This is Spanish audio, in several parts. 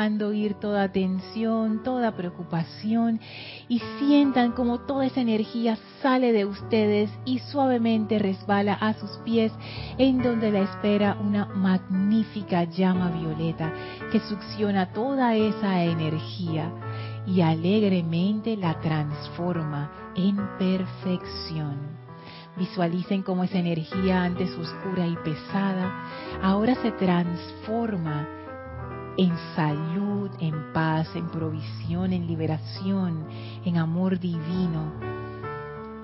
dejando ir toda tensión, toda preocupación y sientan como toda esa energía sale de ustedes y suavemente resbala a sus pies en donde la espera una magnífica llama violeta que succiona toda esa energía y alegremente la transforma en perfección. Visualicen cómo esa energía antes oscura y pesada ahora se transforma en salud, en paz, en provisión, en liberación, en amor divino.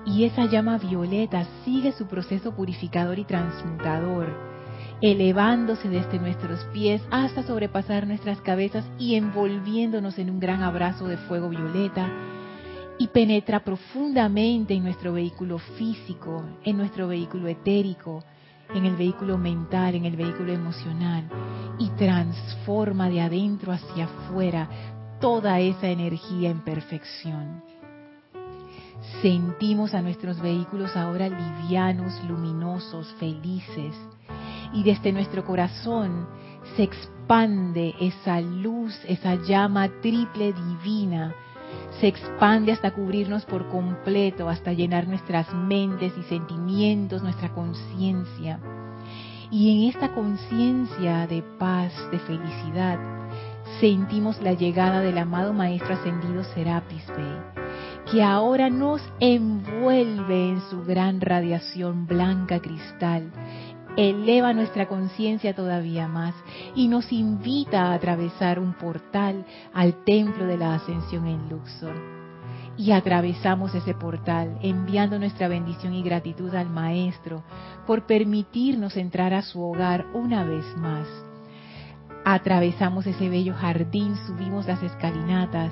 Y esa llama violeta sigue su proceso purificador y transmutador, elevándose desde nuestros pies hasta sobrepasar nuestras cabezas y envolviéndonos en un gran abrazo de fuego violeta y penetra profundamente en nuestro vehículo físico, en nuestro vehículo etérico, en el vehículo mental, en el vehículo emocional y transforma de adentro hacia afuera toda esa energía en perfección. Sentimos a nuestros vehículos ahora livianos, luminosos, felices y desde nuestro corazón se expande esa luz, esa llama triple divina se expande hasta cubrirnos por completo, hasta llenar nuestras mentes y sentimientos, nuestra conciencia. Y en esta conciencia de paz, de felicidad, sentimos la llegada del amado Maestro Ascendido Serapis Bey, que ahora nos envuelve en su gran radiación blanca cristal, eleva nuestra conciencia todavía más y nos invita a atravesar un portal al templo de la ascensión en Luxor. Y atravesamos ese portal enviando nuestra bendición y gratitud al Maestro por permitirnos entrar a su hogar una vez más. Atravesamos ese bello jardín, subimos las escalinatas,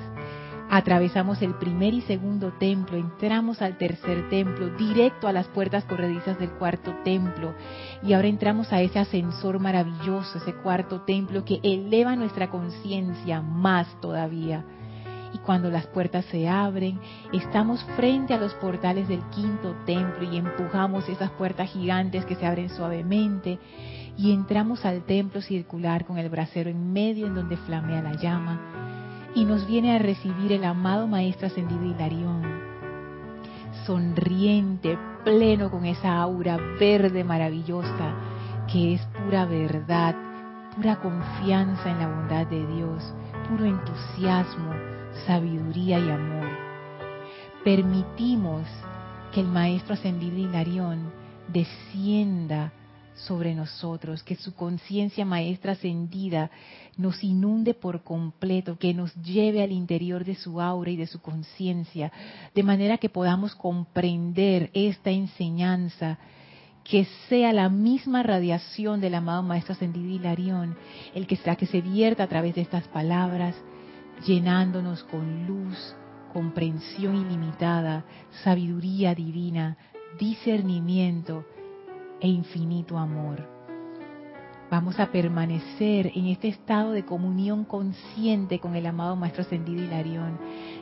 Atravesamos el primer y segundo templo, entramos al tercer templo, directo a las puertas corredizas del cuarto templo. Y ahora entramos a ese ascensor maravilloso, ese cuarto templo que eleva nuestra conciencia más todavía. Y cuando las puertas se abren, estamos frente a los portales del quinto templo y empujamos esas puertas gigantes que se abren suavemente y entramos al templo circular con el brasero en medio en donde flamea la llama y nos viene a recibir el amado Maestro Ascendido Hilarión, sonriente, pleno con esa aura verde maravillosa que es pura verdad, pura confianza en la bondad de Dios, puro entusiasmo, sabiduría y amor. Permitimos que el Maestro Ascendido Hilarión descienda sobre nosotros, que su conciencia maestra ascendida nos inunde por completo, que nos lleve al interior de su aura y de su conciencia, de manera que podamos comprender esta enseñanza, que sea la misma radiación del amado Maestro Ascendido Hilarión, el que sea que se vierta a través de estas palabras, llenándonos con luz, comprensión ilimitada, sabiduría divina, discernimiento, e infinito amor. Vamos a permanecer en este estado de comunión consciente con el amado Maestro Ascendido Hilarión,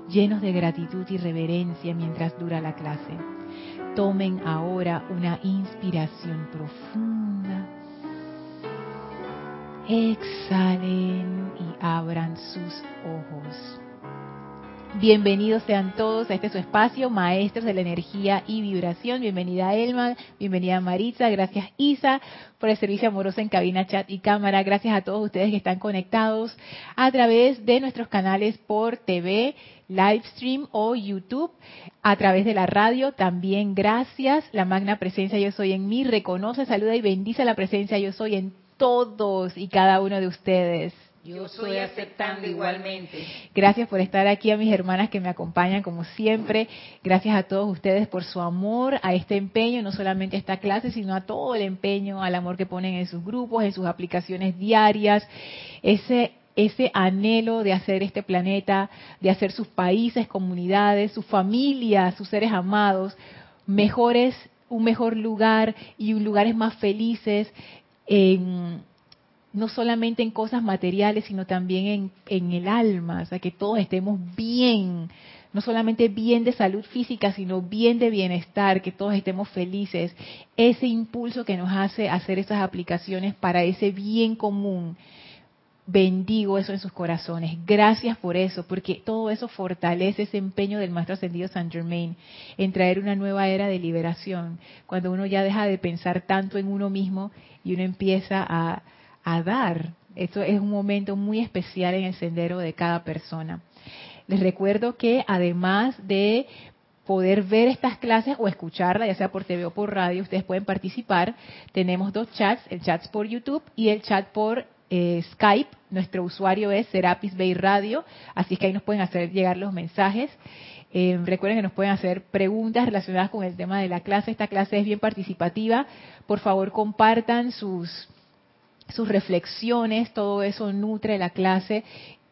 llenos de gratitud y reverencia mientras dura la clase. Tomen ahora una inspiración profunda. Exhalen y abran sus ojos. Bienvenidos sean todos a este su espacio, maestros de la energía y vibración. Bienvenida Elma, bienvenida Maritza, gracias Isa por el servicio amoroso en cabina, chat y cámara. Gracias a todos ustedes que están conectados a través de nuestros canales por TV, Livestream o YouTube, a través de la radio. También gracias. La magna presencia yo soy en mí. Reconoce, saluda y bendice la presencia yo soy en todos y cada uno de ustedes. Yo estoy aceptando igualmente. Gracias por estar aquí a mis hermanas que me acompañan como siempre. Gracias a todos ustedes por su amor a este empeño, no solamente a esta clase, sino a todo el empeño, al amor que ponen en sus grupos, en sus aplicaciones diarias. Ese ese anhelo de hacer este planeta, de hacer sus países, comunidades, sus familias, sus seres amados mejores un mejor lugar y lugares más felices, no solamente en cosas materiales, sino también en, el alma, o sea, que todos estemos bien, no solamente bien de salud física, sino bien de bienestar, que todos estemos felices. Ese impulso que nos hace hacer esas aplicaciones para ese bien común. Bendigo eso en sus corazones. Gracias por eso, porque todo eso fortalece ese empeño del Maestro Ascendido San Germain en traer una nueva era de liberación. Cuando uno ya deja de pensar tanto en uno mismo y uno empieza a, a dar. Esto es un momento muy especial en el sendero de cada persona. Les recuerdo que además de poder ver estas clases o escucharlas, ya sea por TV o por radio, ustedes pueden participar. Tenemos dos chats, el chat por YouTube y el chat por eh, Skype. Nuestro usuario es Serapis Bay Radio, así que ahí nos pueden hacer llegar los mensajes. Eh, recuerden que nos pueden hacer preguntas relacionadas con el tema de la clase. Esta clase es bien participativa. Por favor, compartan sus sus reflexiones, todo eso nutre la clase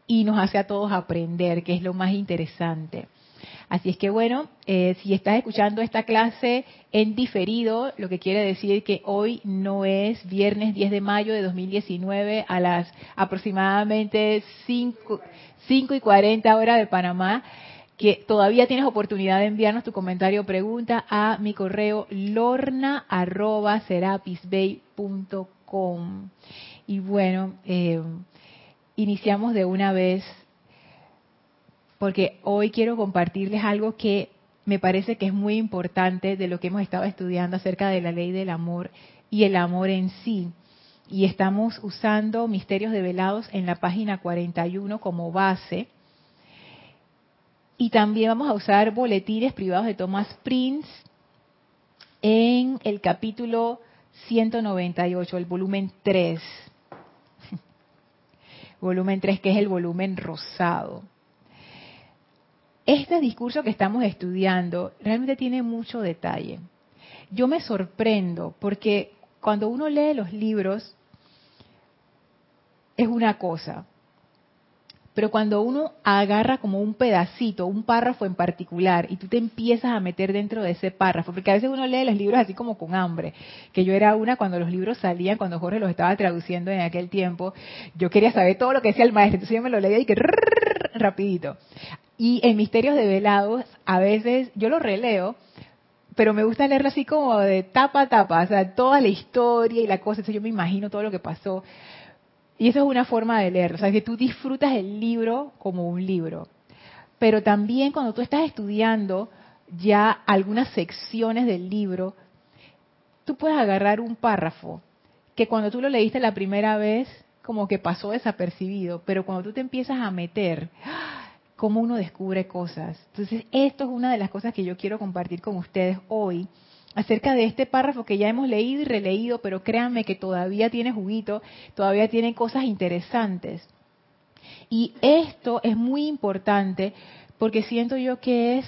y nos hace a todos aprender, que es lo más interesante. Así es que bueno, eh, si estás escuchando esta clase en diferido, lo que quiere decir que hoy no es viernes 10 de mayo de 2019 a las aproximadamente 5, 5 y 40 horas de Panamá, que todavía tienes oportunidad de enviarnos tu comentario o pregunta a mi correo lorna.serapisbay.com. Y bueno, eh, iniciamos de una vez porque hoy quiero compartirles algo que me parece que es muy importante de lo que hemos estado estudiando acerca de la ley del amor y el amor en sí. Y estamos usando Misterios Develados en la página 41 como base. Y también vamos a usar boletines privados de Thomas Prince en el capítulo 198, el volumen 3 volumen 3, que es el volumen rosado. Este discurso que estamos estudiando realmente tiene mucho detalle. Yo me sorprendo porque cuando uno lee los libros es una cosa, pero cuando uno agarra como un pedacito, un párrafo en particular, y tú te empiezas a meter dentro de ese párrafo, porque a veces uno lee los libros así como con hambre, que yo era una cuando los libros salían, cuando Jorge los estaba traduciendo en aquel tiempo, yo quería saber todo lo que decía el maestro, entonces yo me lo leía y que rapidito. Y en Misterios de Velados, a veces yo lo releo, pero me gusta leerlo así como de tapa a tapa, o sea, toda la historia y la cosa, entonces yo me imagino todo lo que pasó. Y eso es una forma de leer, o sea, que tú disfrutas el libro como un libro. Pero también cuando tú estás estudiando ya algunas secciones del libro, tú puedes agarrar un párrafo que cuando tú lo leíste la primera vez como que pasó desapercibido, pero cuando tú te empiezas a meter, cómo uno descubre cosas. Entonces, esto es una de las cosas que yo quiero compartir con ustedes hoy, acerca de este párrafo que ya hemos leído y releído, pero créanme que todavía tiene juguito, todavía tiene cosas interesantes. Y esto es muy importante porque siento yo que es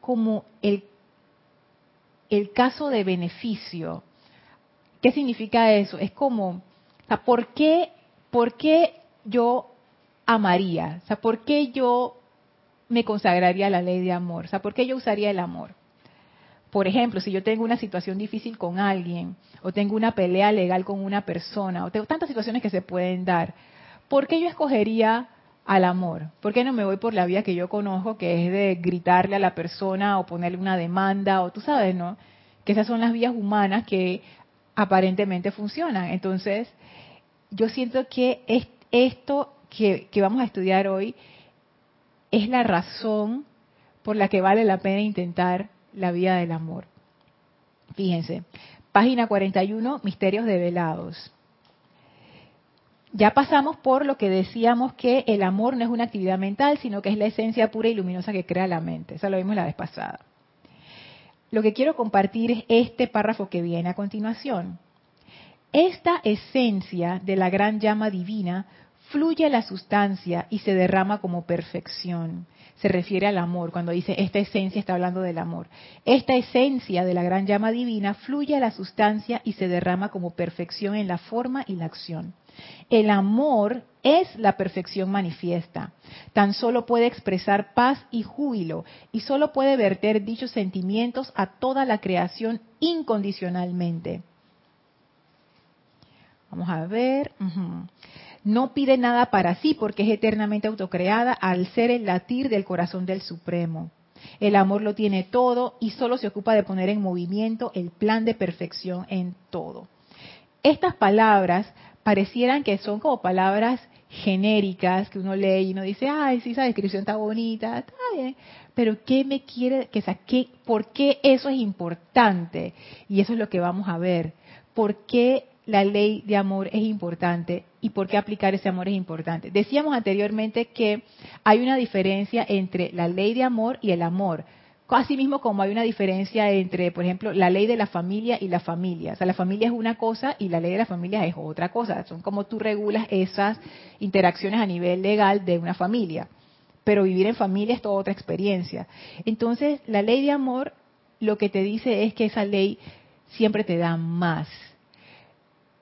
como el, el caso de beneficio. ¿Qué significa eso? Es como, o ¿por qué, ¿por qué yo amaría? O ¿por qué yo me consagraría a la ley de amor? O sea, ¿por qué yo usaría el amor? Por ejemplo, si yo tengo una situación difícil con alguien, o tengo una pelea legal con una persona, o tengo tantas situaciones que se pueden dar, ¿por qué yo escogería al amor? ¿Por qué no me voy por la vía que yo conozco, que es de gritarle a la persona o ponerle una demanda, o tú sabes, ¿no? Que esas son las vías humanas que aparentemente funcionan. Entonces, yo siento que esto que, que vamos a estudiar hoy es la razón por la que vale la pena intentar la vida del amor. Fíjense, página 41, misterios develados. Ya pasamos por lo que decíamos que el amor no es una actividad mental, sino que es la esencia pura y luminosa que crea la mente. Eso lo vimos la vez pasada. Lo que quiero compartir es este párrafo que viene a continuación. Esta esencia de la gran llama divina fluye a la sustancia y se derrama como perfección se refiere al amor, cuando dice esta esencia está hablando del amor. Esta esencia de la gran llama divina fluye a la sustancia y se derrama como perfección en la forma y la acción. El amor es la perfección manifiesta. Tan solo puede expresar paz y júbilo y solo puede verter dichos sentimientos a toda la creación incondicionalmente. Vamos a ver. No pide nada para sí porque es eternamente autocreada al ser el latir del corazón del Supremo. El amor lo tiene todo y solo se ocupa de poner en movimiento el plan de perfección en todo. Estas palabras parecieran que son como palabras genéricas que uno lee y uno dice, ay, sí, esa descripción está bonita, está bien, pero ¿qué me quiere que saque? ¿Por qué eso es importante? Y eso es lo que vamos a ver. ¿Por qué la ley de amor es importante y por qué aplicar ese amor es importante. Decíamos anteriormente que hay una diferencia entre la ley de amor y el amor. Así mismo como hay una diferencia entre, por ejemplo, la ley de la familia y la familia. O sea, la familia es una cosa y la ley de la familia es otra cosa. Son como tú regulas esas interacciones a nivel legal de una familia. Pero vivir en familia es toda otra experiencia. Entonces, la ley de amor lo que te dice es que esa ley siempre te da más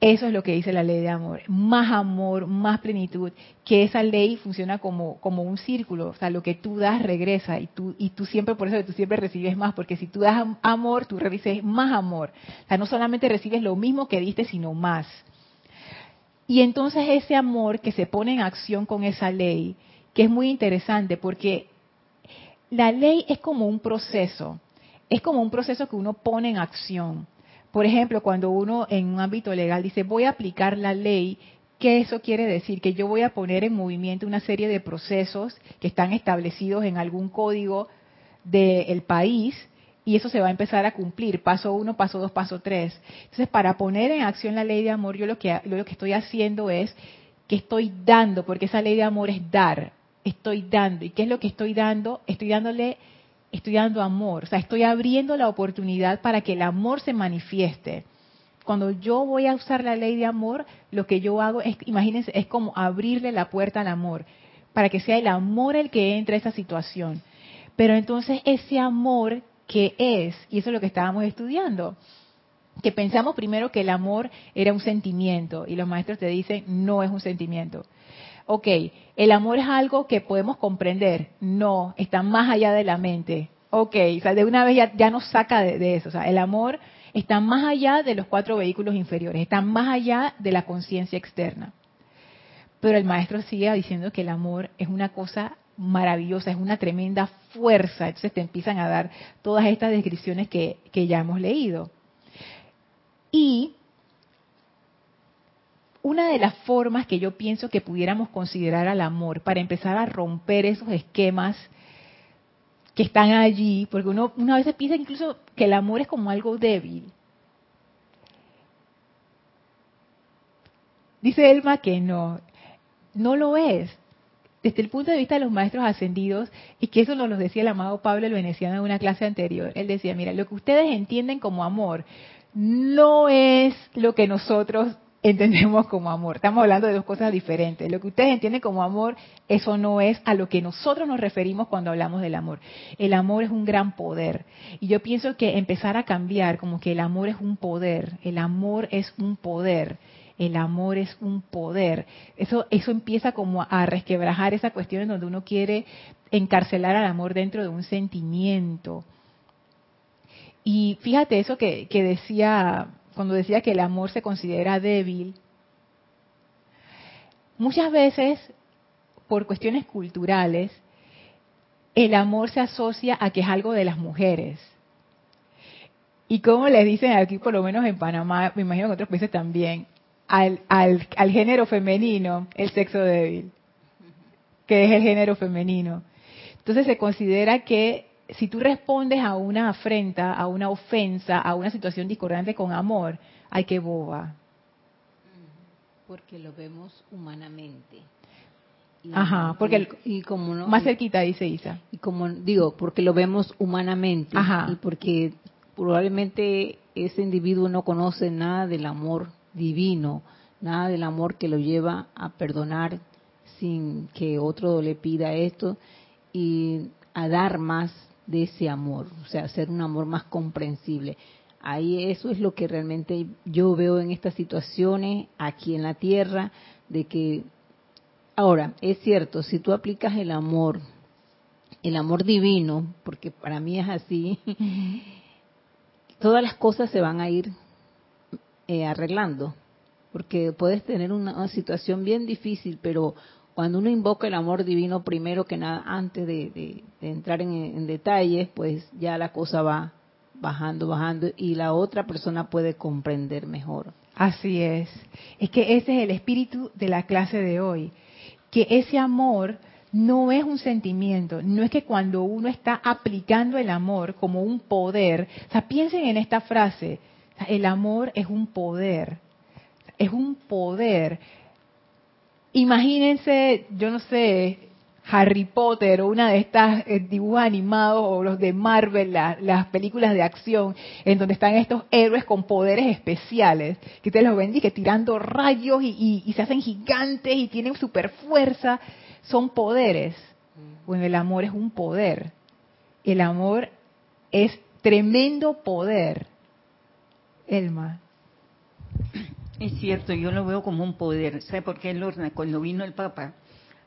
eso es lo que dice la ley de amor. Más amor, más plenitud. Que esa ley funciona como, como un círculo. O sea, lo que tú das regresa. Y tú, y tú siempre, por eso tú siempre recibes más. Porque si tú das amor, tú recibes más amor. O sea, no solamente recibes lo mismo que diste, sino más. Y entonces ese amor que se pone en acción con esa ley, que es muy interesante porque la ley es como un proceso. Es como un proceso que uno pone en acción. Por ejemplo, cuando uno en un ámbito legal dice voy a aplicar la ley, ¿qué eso quiere decir? Que yo voy a poner en movimiento una serie de procesos que están establecidos en algún código del país y eso se va a empezar a cumplir, paso uno, paso dos, paso tres. Entonces, para poner en acción la ley de amor, yo lo que, lo que estoy haciendo es que estoy dando, porque esa ley de amor es dar, estoy dando. ¿Y qué es lo que estoy dando? Estoy dándole estoy dando amor, o sea, estoy abriendo la oportunidad para que el amor se manifieste. Cuando yo voy a usar la ley de amor, lo que yo hago es, imagínense, es como abrirle la puerta al amor, para que sea el amor el que entre a esa situación. Pero entonces ese amor que es, y eso es lo que estábamos estudiando, que pensamos primero que el amor era un sentimiento, y los maestros te dicen, no es un sentimiento ok, el amor es algo que podemos comprender. No, está más allá de la mente. Ok, o sea, de una vez ya, nos saca de, eso. O sea, el amor está más allá de los cuatro vehículos inferiores, está más allá de la conciencia externa. Pero el maestro sigue diciendo que el amor es una cosa maravillosa, es una tremenda fuerza. Entonces te empiezan a dar todas estas descripciones que, que ya hemos leído. Y una de las formas que yo pienso que pudiéramos considerar al amor para empezar a romper esos esquemas que están allí, porque uno una vez piensa incluso que el amor es como algo débil. Dice Elma que no, no lo es. Desde el punto de vista de los maestros ascendidos, y que eso nos lo decía el amado Pablo el Veneciano en una clase anterior, él decía, mira, lo que ustedes entienden como amor no es lo que nosotros entendemos como amor. Estamos hablando de dos cosas diferentes. Lo que ustedes entienden como amor, eso no es a lo que nosotros nos referimos cuando hablamos del amor. El amor es un gran poder. Y yo pienso que empezar a cambiar como que el amor es un poder, el amor es un poder. El amor es un poder. Eso, eso empieza como a resquebrajar esa cuestión en donde uno quiere encarcelar al amor dentro de un sentimiento. Y fíjate eso que, que decía cuando decía que el amor se considera débil, muchas veces, por cuestiones culturales, el amor se asocia a que es algo de las mujeres. Y como les dicen aquí, por lo menos en Panamá, me imagino que en otros países también, al, al, al género femenino, el sexo débil, que es el género femenino. Entonces se considera que si tú respondes a una afrenta, a una ofensa, a una situación discordante con amor, ay, qué boba. Porque lo vemos humanamente. Ajá, porque y, como no, más cerquita dice Isa. Y como digo, porque lo vemos humanamente Ajá. y porque probablemente ese individuo no conoce nada del amor divino, nada del amor que lo lleva a perdonar sin que otro le pida esto y a dar más de ese amor, o sea, hacer un amor más comprensible. Ahí eso es lo que realmente yo veo en estas situaciones aquí en la tierra, de que Ahora, es cierto, si tú aplicas el amor, el amor divino, porque para mí es así, todas las cosas se van a ir eh, arreglando, porque puedes tener una, situación bien difícil, pero cuando uno invoca el amor divino primero que nada, antes de, entrar en, detalles, pues ya la cosa va bajando, bajando y la otra persona puede comprender mejor. Así es. Es que ese es el espíritu de la clase de hoy, que ese amor no es un sentimiento, no es que cuando uno está aplicando el amor como un poder, o sea, piensen en esta frase, el amor es un poder, es un poder. Imagínense, yo no sé, Harry Potter o una de estas eh, dibujos animados o los de Marvel, las películas de acción, en donde están estos héroes con poderes especiales, que ustedes los ven y que tirando rayos y, y se hacen gigantes y tienen super fuerza, son poderes. Bueno, el amor es un poder. El amor es tremendo poder. Elma. Es cierto, yo lo veo como un poder. ¿Sabe por qué, Lorna? Cuando vino el Papa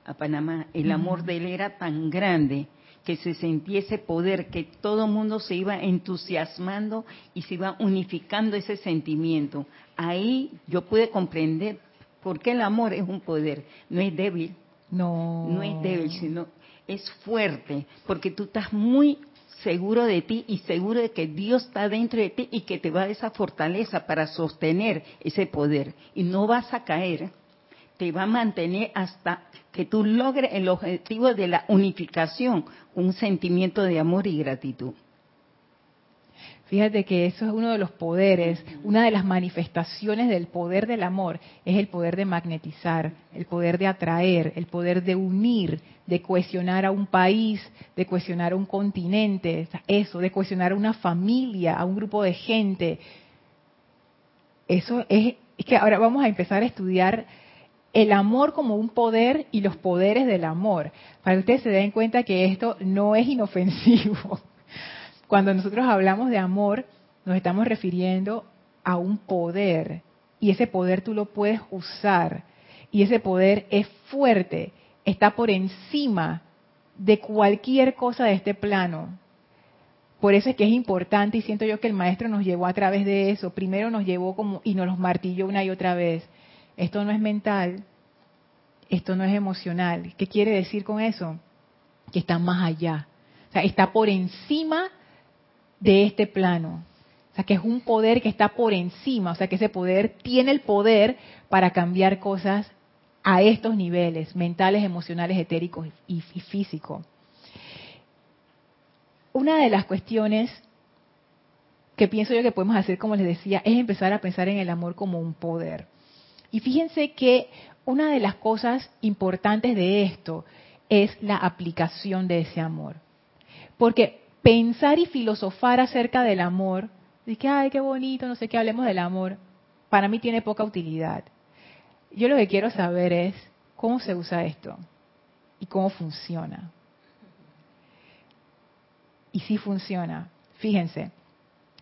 a Panamá, el amor de él era tan grande que se sentía ese poder, que todo el mundo se iba entusiasmando y se iba unificando ese sentimiento. Ahí yo pude comprender por qué el amor es un poder, no es débil. No. No es débil, sino es fuerte, porque tú estás muy seguro de ti y seguro de que Dios está dentro de ti y que te va a dar esa fortaleza para sostener ese poder. Y no vas a caer, te va a mantener hasta que tú logres el objetivo de la unificación, un sentimiento de amor y gratitud. Fíjate que eso es uno de los poderes, una de las manifestaciones del poder del amor, es el poder de magnetizar, el poder de atraer, el poder de unir, de cohesionar a un país, de cohesionar a un continente, eso, de cohesionar a una familia, a un grupo de gente. Eso es, es que ahora vamos a empezar a estudiar el amor como un poder y los poderes del amor, para que ustedes se den cuenta que esto no es inofensivo cuando nosotros hablamos de amor, nos estamos refiriendo a un poder. Y ese poder tú lo puedes usar. Y ese poder es fuerte, está por encima de cualquier cosa de este plano. Por eso es que es importante y siento yo que el maestro nos llevó a través de eso. Primero nos llevó como y nos los martilló una y otra vez. Esto no es mental, esto no es emocional. ¿Qué quiere decir con eso? Que está más allá. O sea, está por encima de este plano. O sea, que es un poder que está por encima, o sea, que ese poder tiene el poder para cambiar cosas a estos niveles, mentales, emocionales, etéricos y, físicos. Una de las cuestiones que pienso yo que podemos hacer, como les decía, es empezar a pensar en el amor como un poder. Y fíjense que una de las cosas importantes de esto es la aplicación de ese amor. Porque pensar y filosofar acerca del amor, de que, ay, qué bonito, no sé qué, hablemos del amor, para mí tiene poca utilidad. Yo lo que quiero saber es cómo se usa esto y cómo funciona. Y si funciona. Fíjense,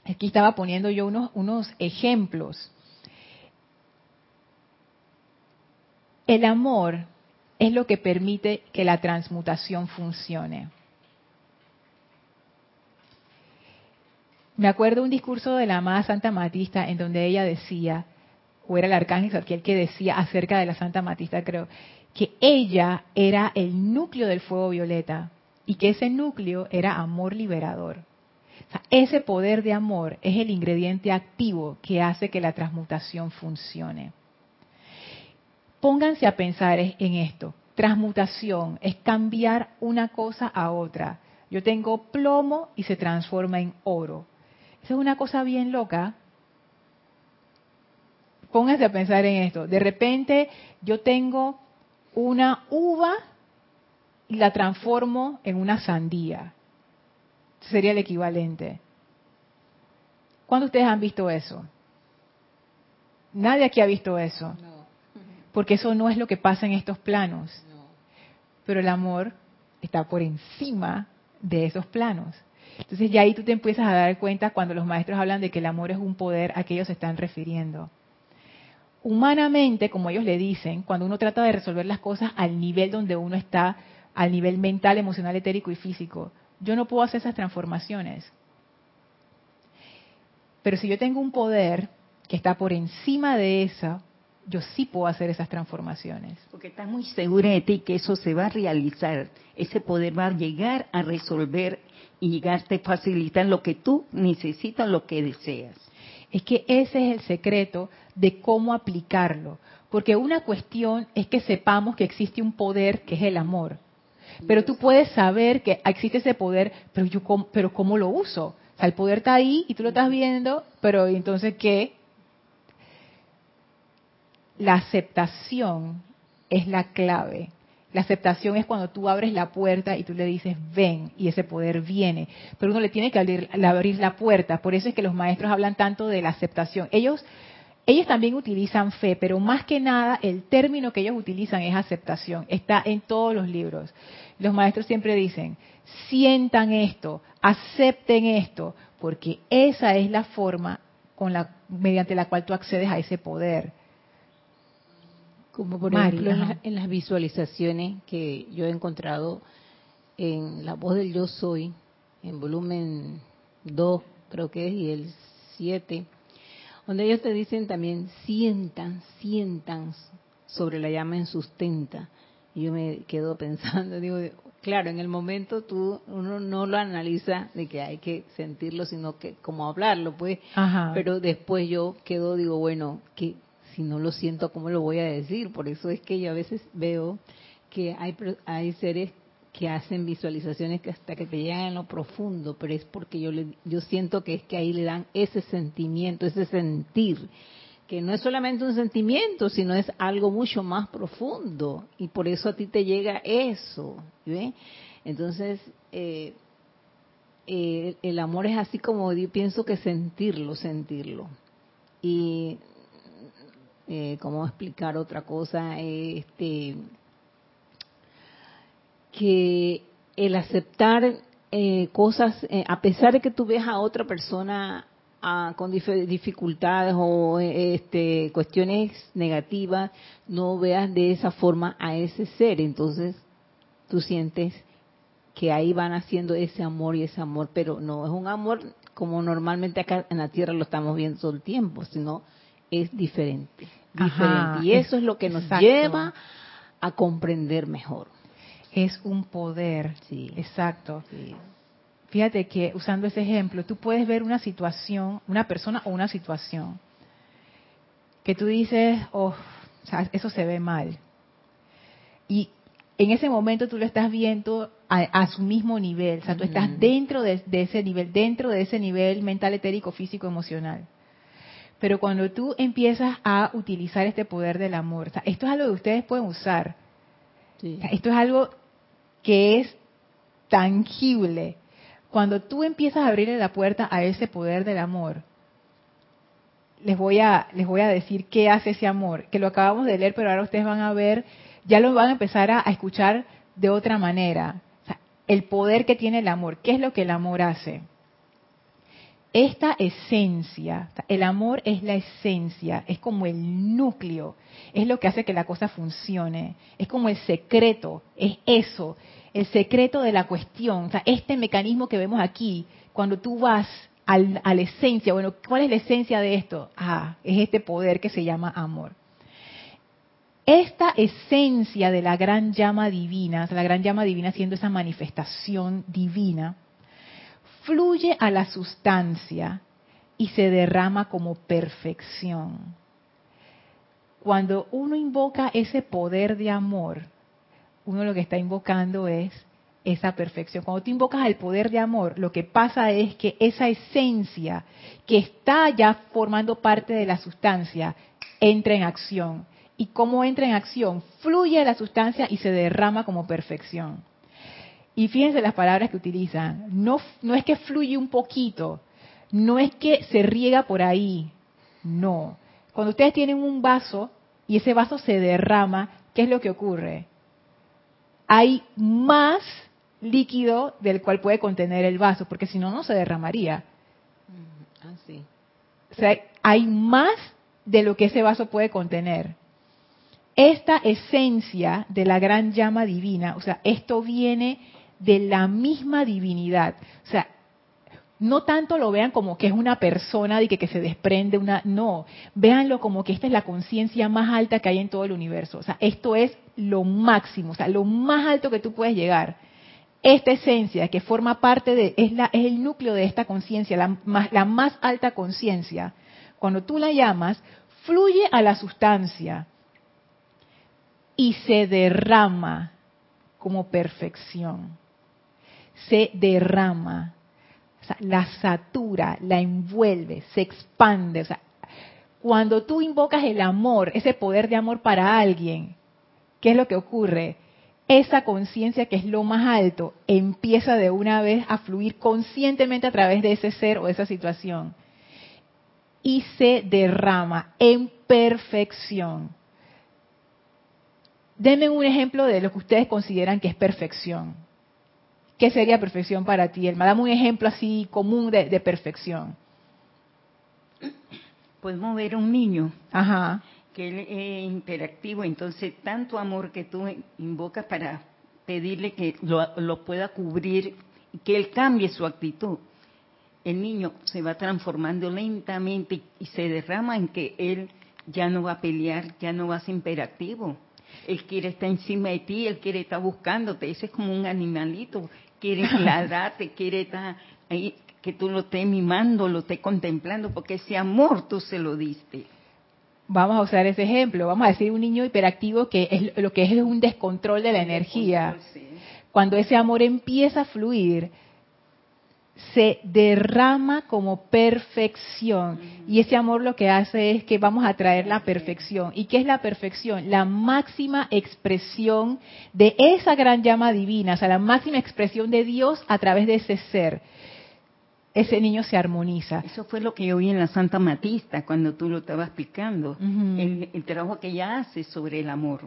aquí estaba poniendo yo unos, unos ejemplos. El amor es lo que permite que la transmutación funcione. Me acuerdo un discurso de la amada Santa Matista en donde ella decía, o era el arcángel aquel que decía acerca de la Santa Matista, creo, que ella era el núcleo del fuego violeta y que ese núcleo era amor liberador. ese poder de amor es el ingrediente activo que hace que la transmutación funcione. Pónganse a pensar en esto. Transmutación es cambiar una cosa a otra. Yo tengo plomo y se transforma en oro. Eso es una cosa bien loca. Póngase a pensar en esto. De repente yo tengo una uva y la transformo en una sandía. Sería el equivalente. ¿Cuándo ustedes han visto eso? Nadie aquí ha visto eso. Porque eso no es lo que pasa en estos planos. Pero el amor está por encima de esos planos. Entonces ya ahí tú te empiezas a dar cuenta cuando los maestros hablan de que el amor es un poder, a qué ellos se están refiriendo. humanamente, como ellos le dicen, cuando uno trata de resolver las cosas al nivel donde uno está, al nivel mental, emocional, etérico y físico, yo no puedo hacer esas transformaciones. Pero si yo tengo un poder que está por encima de eso, yo sí puedo hacer esas transformaciones. Porque estás muy segura de ti que eso se va a realizar, ese poder va a llegar a resolver y llegarte a facilitar lo que tú necesitas, lo que deseas. Es que ese es el secreto de cómo aplicarlo. Porque una cuestión es que sepamos que existe un poder que es el amor. Pero tú puedes saber que existe ese poder, pero yo cómo, pero cómo lo uso. O sea, el poder está ahí y tú lo estás viendo, pero entonces qué? La aceptación es la clave. La aceptación es cuando tú abres la puerta y tú le dices, ven, y ese poder viene. Pero uno le tiene que abrir, abrir, la puerta. Por eso es que los maestros hablan tanto de la aceptación. Ellos, ellos también utilizan fe, pero más que nada el término que ellos utilizan es aceptación. Está en todos los libros. Los maestros siempre dicen, sientan esto, acepten esto, porque esa es la forma con la, mediante la cual tú accedes a ese poder. Como por ejemplo en, las visualizaciones que yo he encontrado en La Voz del Yo Soy, en volumen 2 creo que es, y el 7, donde ellos te dicen también, sientan, sientan sobre la llama en sustenta. Y yo me quedo pensando, digo, claro, en el momento tú, uno no lo analiza de que hay que sentirlo, sino que como hablarlo, pues, pero después yo quedo, digo, bueno, que si no lo siento, ¿cómo lo voy a decir? Por eso es que yo a veces veo que hay, hay seres que hacen visualizaciones que hasta que te llegan en lo profundo, pero es porque yo, le, yo siento que es que ahí le dan ese sentimiento, ese sentir, que no es solamente un sentimiento, sino es algo mucho más profundo, y por eso a ti te llega eso. Entonces, eh, eh, el amor es así como yo pienso que sentirlo, sentirlo. Y eh, cómo explicar otra cosa, este, que el aceptar eh, cosas, eh, a pesar de que tú veas a otra persona ah, con dificultades o este, cuestiones negativas, no veas de esa forma a ese ser. Entonces, tú sientes que ahí van haciendo ese amor y ese amor, pero no es un amor como normalmente acá en la tierra lo estamos viendo todo el tiempo, sino es diferente. y eso es lo que nos lleva a comprender mejor. Es un poder. Sí. Exacto. Fíjate que usando ese ejemplo, tú puedes ver una situación, una persona o una situación, que tú dices, oh, eso se ve mal. Y en ese momento tú lo estás viendo a, su mismo nivel, o sea, tú estás dentro de, ese nivel, dentro de ese nivel mental, etérico, físico, emocional. Pero cuando tú empiezas a utilizar este poder del amor, esto es algo que ustedes pueden usar. esto es algo que es tangible. Cuando tú empiezas a abrirle la puerta a ese poder del amor, les voy a les voy a decir qué hace ese amor, que lo acabamos de leer, pero ahora ustedes van a ver, ya lo van a empezar a, a escuchar de otra manera. el poder que tiene el amor, ¿qué es lo que el amor hace? Esta esencia, el amor es la esencia, es como el núcleo, es lo que hace que la cosa funcione, es como el secreto, es eso, el secreto de la cuestión, o sea, este mecanismo que vemos aquí, cuando tú vas a la esencia, bueno, ¿cuál es la esencia de esto? Ah, es este poder que se llama amor. Esta esencia de la gran llama divina, la gran llama divina siendo esa manifestación divina, fluye a la sustancia y se derrama como perfección. Cuando uno invoca ese poder de amor, uno lo que está invocando es esa perfección. Cuando tú invocas el poder de amor, lo que pasa es que esa esencia que está ya formando parte de la sustancia entra en acción. Y como entra en acción, fluye la sustancia y se derrama como perfección. Y fíjense las palabras que utilizan. No, no es que fluye un poquito, no es que se riega por ahí, no. Cuando ustedes tienen un vaso y ese vaso se derrama, ¿qué es lo que ocurre? Hay más líquido del cual puede contener el vaso, porque si no, no se derramaría. Así. Mm, ah, o sea, hay más de lo que ese vaso puede contener. Esta esencia de la gran llama divina, o sea, esto viene de la misma divinidad. O sea, no tanto lo vean como que es una persona de que, se desprende una, no, véanlo como que esta es la conciencia más alta que hay en todo el universo. O sea, esto es lo máximo, o sea, lo más alto que tú puedes llegar. Esta esencia que forma parte de, es, la, es el núcleo de esta conciencia, la, la más alta conciencia, cuando tú la llamas, fluye a la sustancia y se derrama como perfección. Se derrama la satura, la envuelve, se expande. O sea, cuando tú invocas el amor, ese poder de amor para alguien, ¿qué es lo que ocurre? Esa conciencia que es lo más alto empieza de una vez a fluir conscientemente a través de ese ser o esa situación y se derrama en perfección. Denme un ejemplo de lo que ustedes consideran que es perfección. ¿Qué sería perfección para ti, Elma? Dame un ejemplo así común de, perfección. Podemos ver un niño Ajá. que él es interactivo, entonces tanto amor que tú invocas para pedirle que lo, pueda cubrir que él cambie su actitud. El niño se va transformando lentamente y se derrama en que él ya no va a pelear, ya no va a ser imperativo. Él quiere estar encima de ti, él quiere estar buscándote. Ese es como un animalito. Quiere ladrarte, quiere estar ahí, que tú lo estés mimando, lo estés contemplando, porque ese amor tú se lo diste. Vamos a usar ese ejemplo. Vamos a decir un niño hiperactivo que es lo que es un descontrol de la energía. Cuando ese amor empieza a fluir, se derrama como perfección. Y ese amor lo que hace es que vamos a traer la perfección. ¿Y qué es la perfección? La máxima expresión de esa gran llama divina, o sea, la máxima expresión de Dios a través de ese ser. Ese niño se armoniza. Eso fue lo que yo vi en la Santa Matista cuando tú lo estabas explicando, el, el trabajo que ella hace sobre el amor.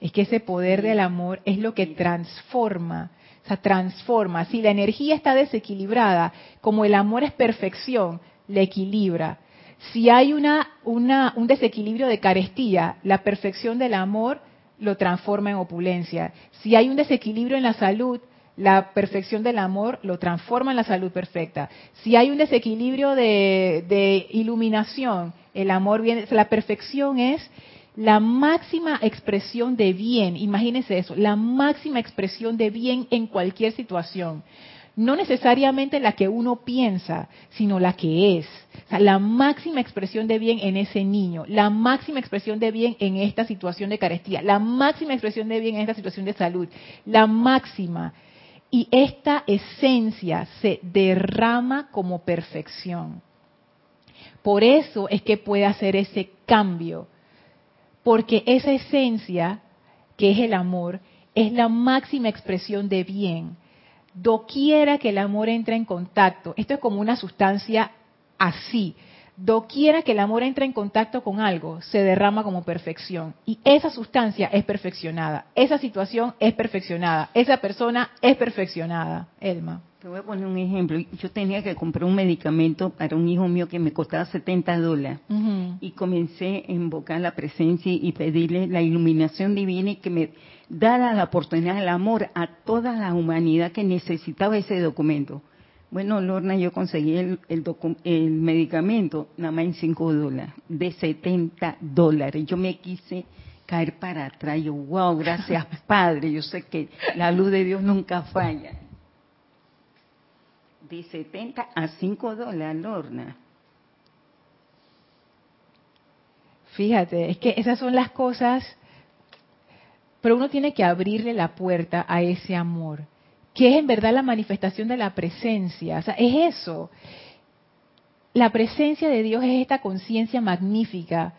Es que ese poder del amor es lo que transforma o sea, transforma. Si la energía está desequilibrada, como el amor es perfección, le equilibra. Si hay una, una, un desequilibrio de carestía, la perfección del amor lo transforma en opulencia. Si hay un desequilibrio en la salud, la perfección del amor lo transforma en la salud perfecta. Si hay un desequilibrio de, de iluminación, el amor viene, la perfección es la máxima expresión de bien, imagínense eso, la máxima expresión de bien en cualquier situación. No necesariamente la que uno piensa, sino la que es. la máxima expresión de bien en ese niño, la máxima expresión de bien en esta situación de carestía, la máxima expresión de bien en esta situación de salud, la máxima. Y esta esencia se derrama como perfección. Por eso es que puede hacer ese cambio porque esa esencia, que es el amor, es la máxima expresión de bien. Doquiera que el amor entra en contacto, esto es como una sustancia así, doquiera que el amor entra en contacto con algo, se derrama como perfección. Y esa sustancia es perfeccionada, esa situación es perfeccionada, esa persona es perfeccionada. Elma. Te voy a poner un ejemplo. Yo tenía que comprar un medicamento para un hijo mío que me costaba 70 dólares. Y comencé a invocar la presencia y pedirle la iluminación divina y que me dara la oportunidad del amor a toda la humanidad que necesitaba ese documento. Bueno, Lorna, yo conseguí el, el, medicamento nada más en 5 dólares, de 70 dólares. Yo me quise caer para atrás. Yo, wow, gracias Padre. Yo sé que la luz de Dios nunca falla de 70 a 5 dólares, Lorna. Fíjate, es que esas son las cosas, pero uno tiene que abrirle la puerta a ese amor, que es en verdad la manifestación de la presencia, o sea, es eso. La presencia de Dios es esta conciencia magnífica,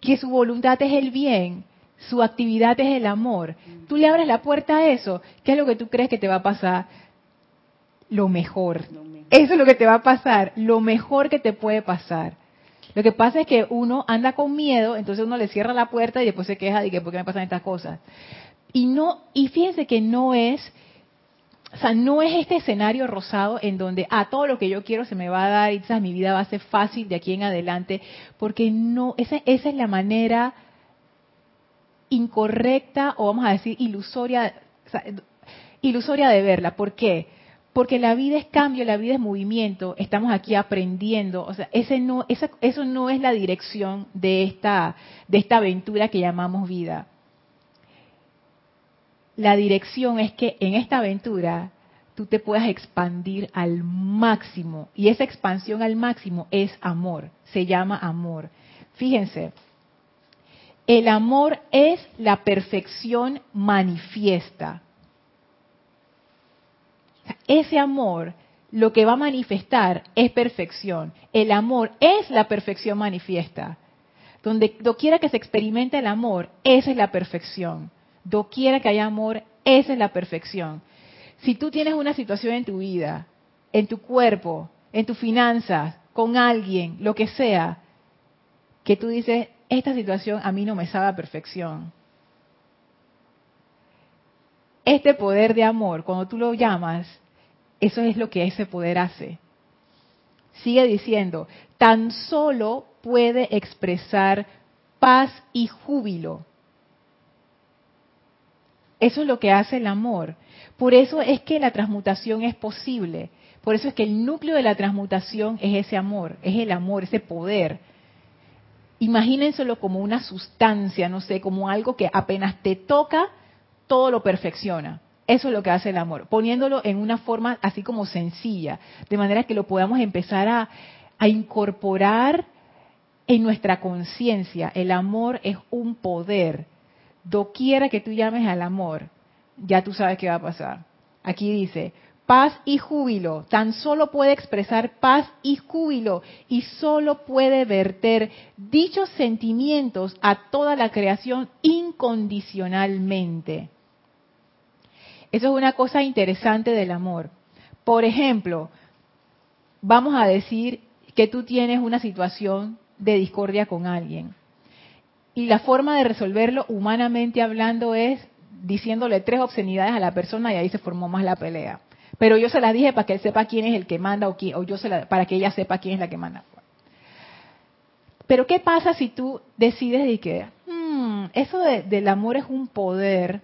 que su voluntad es el bien, su actividad es el amor. Tú le abres la puerta a eso, ¿qué es lo que tú crees que te va a pasar? Lo mejor. Eso es lo que te va a pasar, lo mejor que te puede pasar. Lo que pasa es que uno anda con miedo, entonces uno le cierra la puerta y después se queja de que por qué me pasan estas cosas. Y no, y fíjense que no es, O sea, no es este escenario rosado en donde a ah, todo lo que yo quiero se me va a dar y mi vida va a ser fácil de aquí en adelante, porque no, esa, esa es la manera incorrecta o vamos a decir ilusoria, ilusoria de verla. ¿Por qué? Porque la vida es cambio, la vida es movimiento, estamos aquí aprendiendo, o sea, eso no es la dirección de esta, de esta aventura que llamamos vida la dirección es que en esta aventura tú te puedas expandir al máximo. Y esa expansión al máximo es amor, se llama amor. Fíjense, el amor es la perfección manifiesta. Ese amor lo que va a manifestar es perfección. El amor es la perfección manifiesta. Donde quiera que se experimente el amor, esa es la perfección doquiera que haya amor, esa es la perfección. Si tú tienes una situación en tu vida, en tu cuerpo, en tus finanzas, con alguien, lo que sea, que tú dices, esta situación a mí no me sabe perfección. Este poder de amor, cuando tú lo llamas, eso es lo que ese poder hace. Sigue diciendo, tan solo puede expresar paz y júbilo eso es lo que hace el amor. Por eso es que la transmutación es posible. Por eso es que el núcleo de la transmutación es ese amor, es el amor, ese poder. Imagínenselo como una sustancia, no sé, como algo que apenas te toca, todo lo perfecciona. Eso es lo que hace el amor, poniéndolo en una forma así como sencilla, de manera que lo podamos empezar a, incorporar en nuestra conciencia. El amor es un poder doquiera que tú llames al amor, ya tú sabes qué va a pasar. Aquí dice, paz y júbilo, tan solo puede expresar paz y júbilo y solo puede verter dichos sentimientos a toda la creación incondicionalmente. Eso es una cosa interesante del amor. Por ejemplo, vamos a decir que tú tienes una situación de discordia con alguien y la forma de resolverlo humanamente hablando es diciéndole tres obscenidades a la persona y ahí se formó más la pelea. Pero yo se las dije para que él sepa quién es el que manda o, quién, o yo se la, para que ella sepa quién es la que manda. Pero ¿qué pasa si tú decides de que hmm, eso del amor es un poder?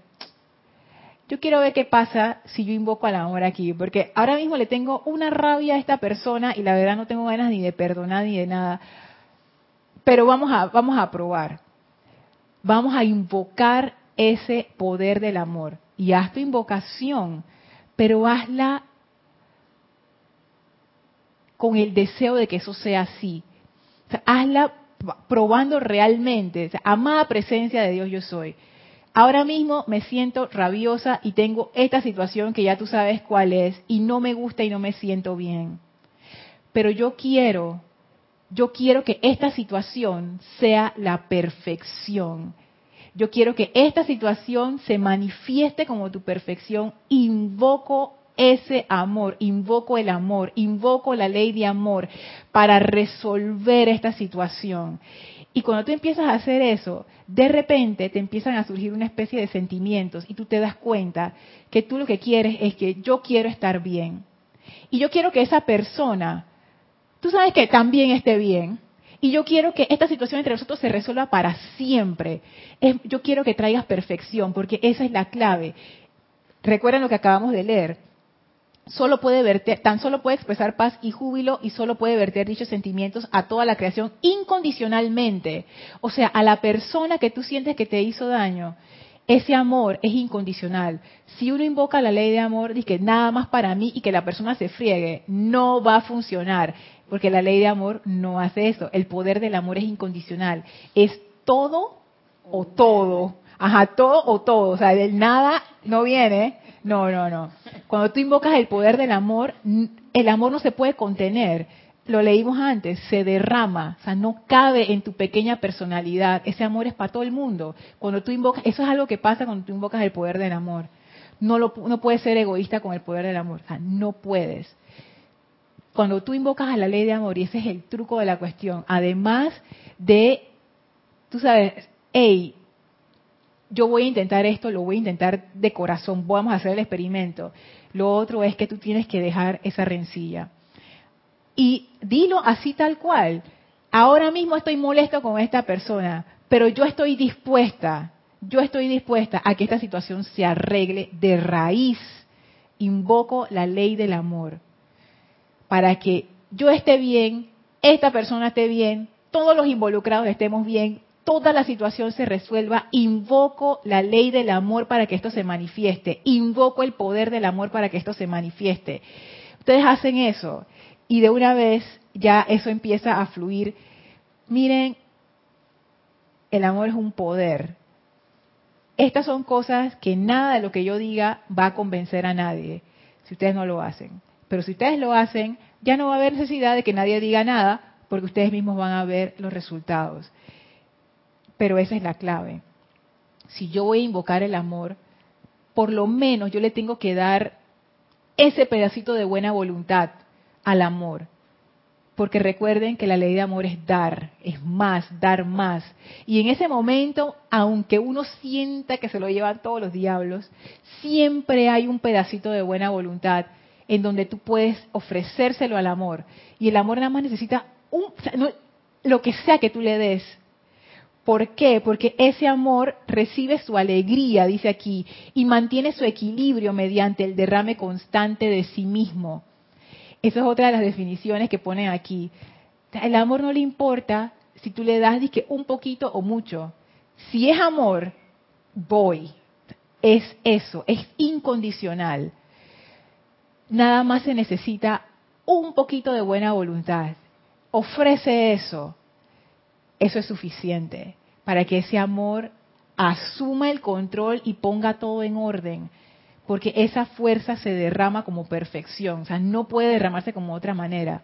Yo quiero ver qué pasa si yo invoco al amor aquí, porque ahora mismo le tengo una rabia a esta persona y la verdad no tengo ganas ni de perdonar ni de nada. Pero vamos a, vamos a probar vamos a invocar ese poder del amor. Y haz tu invocación, pero hazla con el deseo de que eso sea así. hazla probando realmente, amada presencia de Dios yo soy. Ahora mismo me siento rabiosa y tengo esta situación que ya tú sabes cuál es y no me gusta y no me siento bien. Pero yo quiero yo quiero que esta situación sea la perfección. Yo quiero que esta situación se manifieste como tu perfección. Invoco ese amor, invoco el amor, invoco la ley de amor para resolver esta situación. Y cuando tú empiezas a hacer eso, de repente te empiezan a surgir una especie de sentimientos y tú te das cuenta que tú lo que quieres es que yo quiero estar bien. Y yo quiero que esa persona tú sabes que también esté bien. Y yo quiero que esta situación entre nosotros se resuelva para siempre. yo quiero que traigas perfección, porque esa es la clave. Recuerden lo que acabamos de leer. Solo puede verter, tan solo puede expresar paz y júbilo y solo puede verter dichos sentimientos a toda la creación incondicionalmente. O sea, a la persona que tú sientes que te hizo daño, ese amor es incondicional. Si uno invoca la ley de amor, dice que nada más para mí y que la persona se friegue, no va a funcionar. Porque la ley de amor no hace eso. El poder del amor es incondicional. Es todo o todo. Ajá, todo o todo. O sea, del nada no viene. No, no, no. Cuando tú invocas el poder del amor, el amor no se puede contener. Lo leímos antes, se derrama, o sea, no cabe en tu pequeña personalidad. Ese amor es para todo el mundo. Cuando tú invocas, eso es algo que pasa cuando tú invocas el poder del amor. No, lo, no puedes ser egoísta con el poder del amor, o sea, no puedes cuando tú invocas a la ley de amor, y ese es el truco de la cuestión, además de, tú sabes, hey, yo voy a intentar esto, lo voy a intentar de corazón, vamos a hacer el experimento. Lo otro es que tú tienes que dejar esa rencilla. Y dilo así tal cual. Ahora mismo estoy molesto con esta persona, pero yo estoy dispuesta, yo estoy dispuesta a que esta situación se arregle de raíz. Invoco la ley del amor para que yo esté bien, esta persona esté bien, todos los involucrados estemos bien, toda la situación se resuelva, invoco la ley del amor para que esto se manifieste, invoco el poder del amor para que esto se manifieste. Ustedes hacen eso y de una vez ya eso empieza a fluir. Miren, el amor es un poder. Estas son cosas que nada de lo que yo diga va a convencer a nadie si ustedes no lo hacen. Pero si ustedes lo hacen, ya no va a haber necesidad de que nadie diga nada porque ustedes mismos van a ver los resultados. Pero esa es la clave. Si yo voy a invocar el amor, por lo menos yo le tengo que dar ese pedacito de buena voluntad al amor. Porque recuerden que la ley de amor es dar, es más, dar más. Y en ese momento, aunque uno sienta que se lo llevan todos los diablos, siempre hay un pedacito de buena voluntad en donde tú puedes ofrecérselo al amor. Y el amor nada más necesita lo que sea que tú le des, ¿Por qué? Porque ese amor recibe su alegría, dice aquí, y mantiene su equilibrio mediante el derrame constante de sí mismo. Esa es otra de las definiciones que ponen aquí. El amor no le importa si tú le das un poquito o mucho. Si es amor, voy. Es eso, es incondicional. Nada más se necesita un poquito de buena voluntad. Ofrece eso eso es suficiente para que ese amor asuma el control y ponga todo en orden, porque esa fuerza se derrama como perfección, o sea, no puede derramarse como otra manera.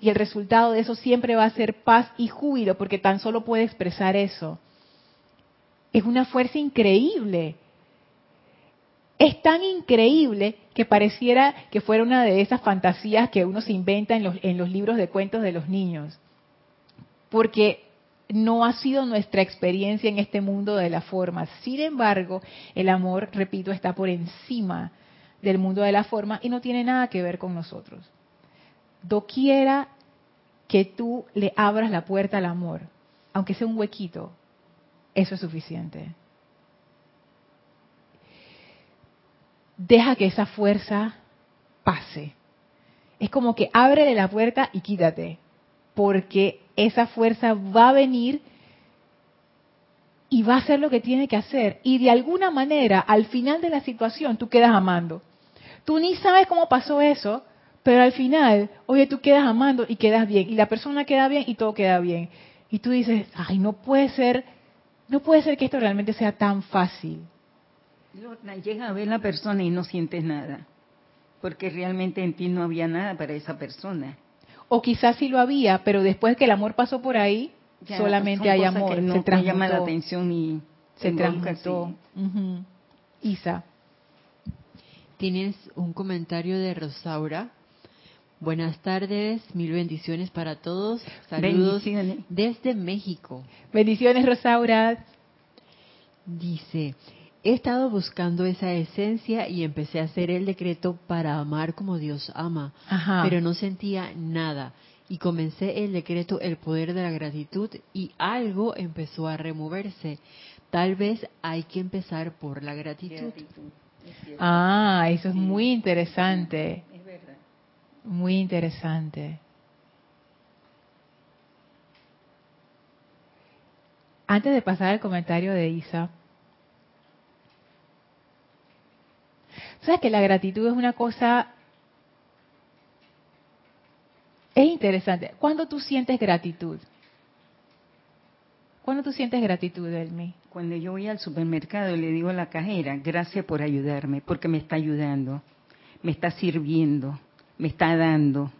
Y el resultado de eso siempre va a ser paz y júbilo, porque tan solo puede expresar eso. Es una fuerza increíble. Es tan increíble que pareciera que fuera una de esas fantasías que uno se inventa en los, en los libros de cuentos de los niños. Porque no ha sido nuestra experiencia en este mundo de la forma. Sin embargo, el amor, repito, está por encima del mundo de la forma y no tiene nada que ver con nosotros. Doquiera que tú le abras la puerta al amor, aunque sea un huequito, eso es suficiente. Deja que esa fuerza pase. Es como que ábrele la puerta y quítate, porque esa fuerza va a venir y va a hacer lo que tiene que hacer. Y de alguna manera, al final de la situación, tú quedas amando. Tú ni sabes cómo pasó eso, pero al final, oye, tú quedas amando y quedas bien. Y la persona queda bien y todo queda bien. Y tú dices, ay, no puede ser, no puede ser que esto realmente sea tan fácil. llega a ver la persona y no sientes nada, porque realmente en ti no había nada para esa persona o quizás sí lo había, pero después que el amor pasó por ahí, solamente hay amor. no se llama la atención y se transmutó. Isa. Tienes un comentario de Rosaura. Buenas tardes, mil bendiciones para todos. Saludos desde México. Bendiciones, Rosaura. Dice, he estado buscando esa esencia y empecé a hacer el decreto para amar como Dios ama, pero no sentía nada. Y comencé el decreto El poder de la gratitud y algo empezó a removerse. Tal vez hay que empezar por la gratitud. Ah, eso es muy interesante. Es verdad. Muy interesante. Antes de pasar al comentario de Isa, Sabes que la gratitud es una cosa... Es interesante. ¿Cuándo tú sientes gratitud? ¿Cuándo tú sientes gratitud, Elmi? Cuando yo voy al supermercado y le digo a la cajera, gracias por ayudarme, porque me está ayudando, me está sirviendo, me está dando.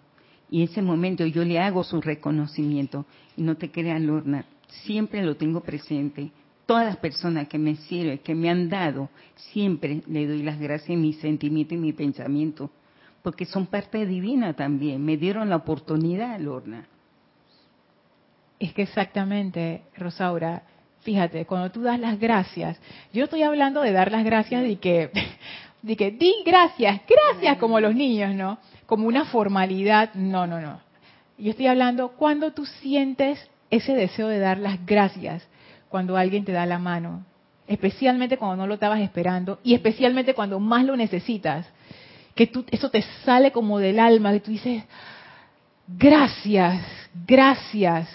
Y en ese momento yo le hago su reconocimiento. Y no te creas, Lorna, siempre lo tengo presente todas las personas que me sirven, que me han dado, siempre le doy las gracias en mi sentimiento y mi pensamiento, porque son parte divina también. Me dieron la oportunidad, Lorna. Es que exactamente, Rosaura, fíjate, cuando tú das las gracias, yo estoy hablando de dar las gracias de que, de que di gracias, gracias como los niños, ¿no? Como una formalidad, no, no, no. Yo estoy hablando cuando tú sientes ese deseo de dar las gracias, cuando alguien te da la mano, especialmente cuando no lo estabas esperando y especialmente cuando más lo necesitas, que tú, eso te sale como del alma, que tú dices, gracias, gracias,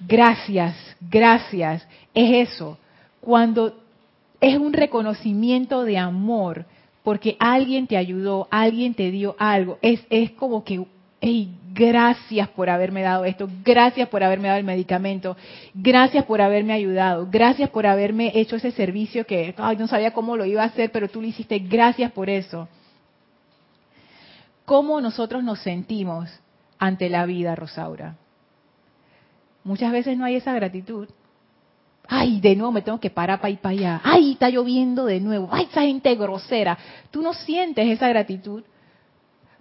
gracias, gracias. Es eso, cuando es un reconocimiento de amor, porque alguien te ayudó, alguien te dio algo, es, es como que, hey, gracias por haberme dado esto, gracias por haberme dado el medicamento, gracias por haberme ayudado, gracias por haberme hecho ese servicio que ay, no sabía cómo lo iba a hacer, pero tú lo hiciste, gracias por eso. ¿Cómo nosotros nos sentimos ante la vida, Rosaura? Muchas veces no hay esa gratitud. Ay, de nuevo me tengo que parar para ir para allá. Ay, está lloviendo de nuevo. Ay, esa gente grosera. Tú no sientes esa gratitud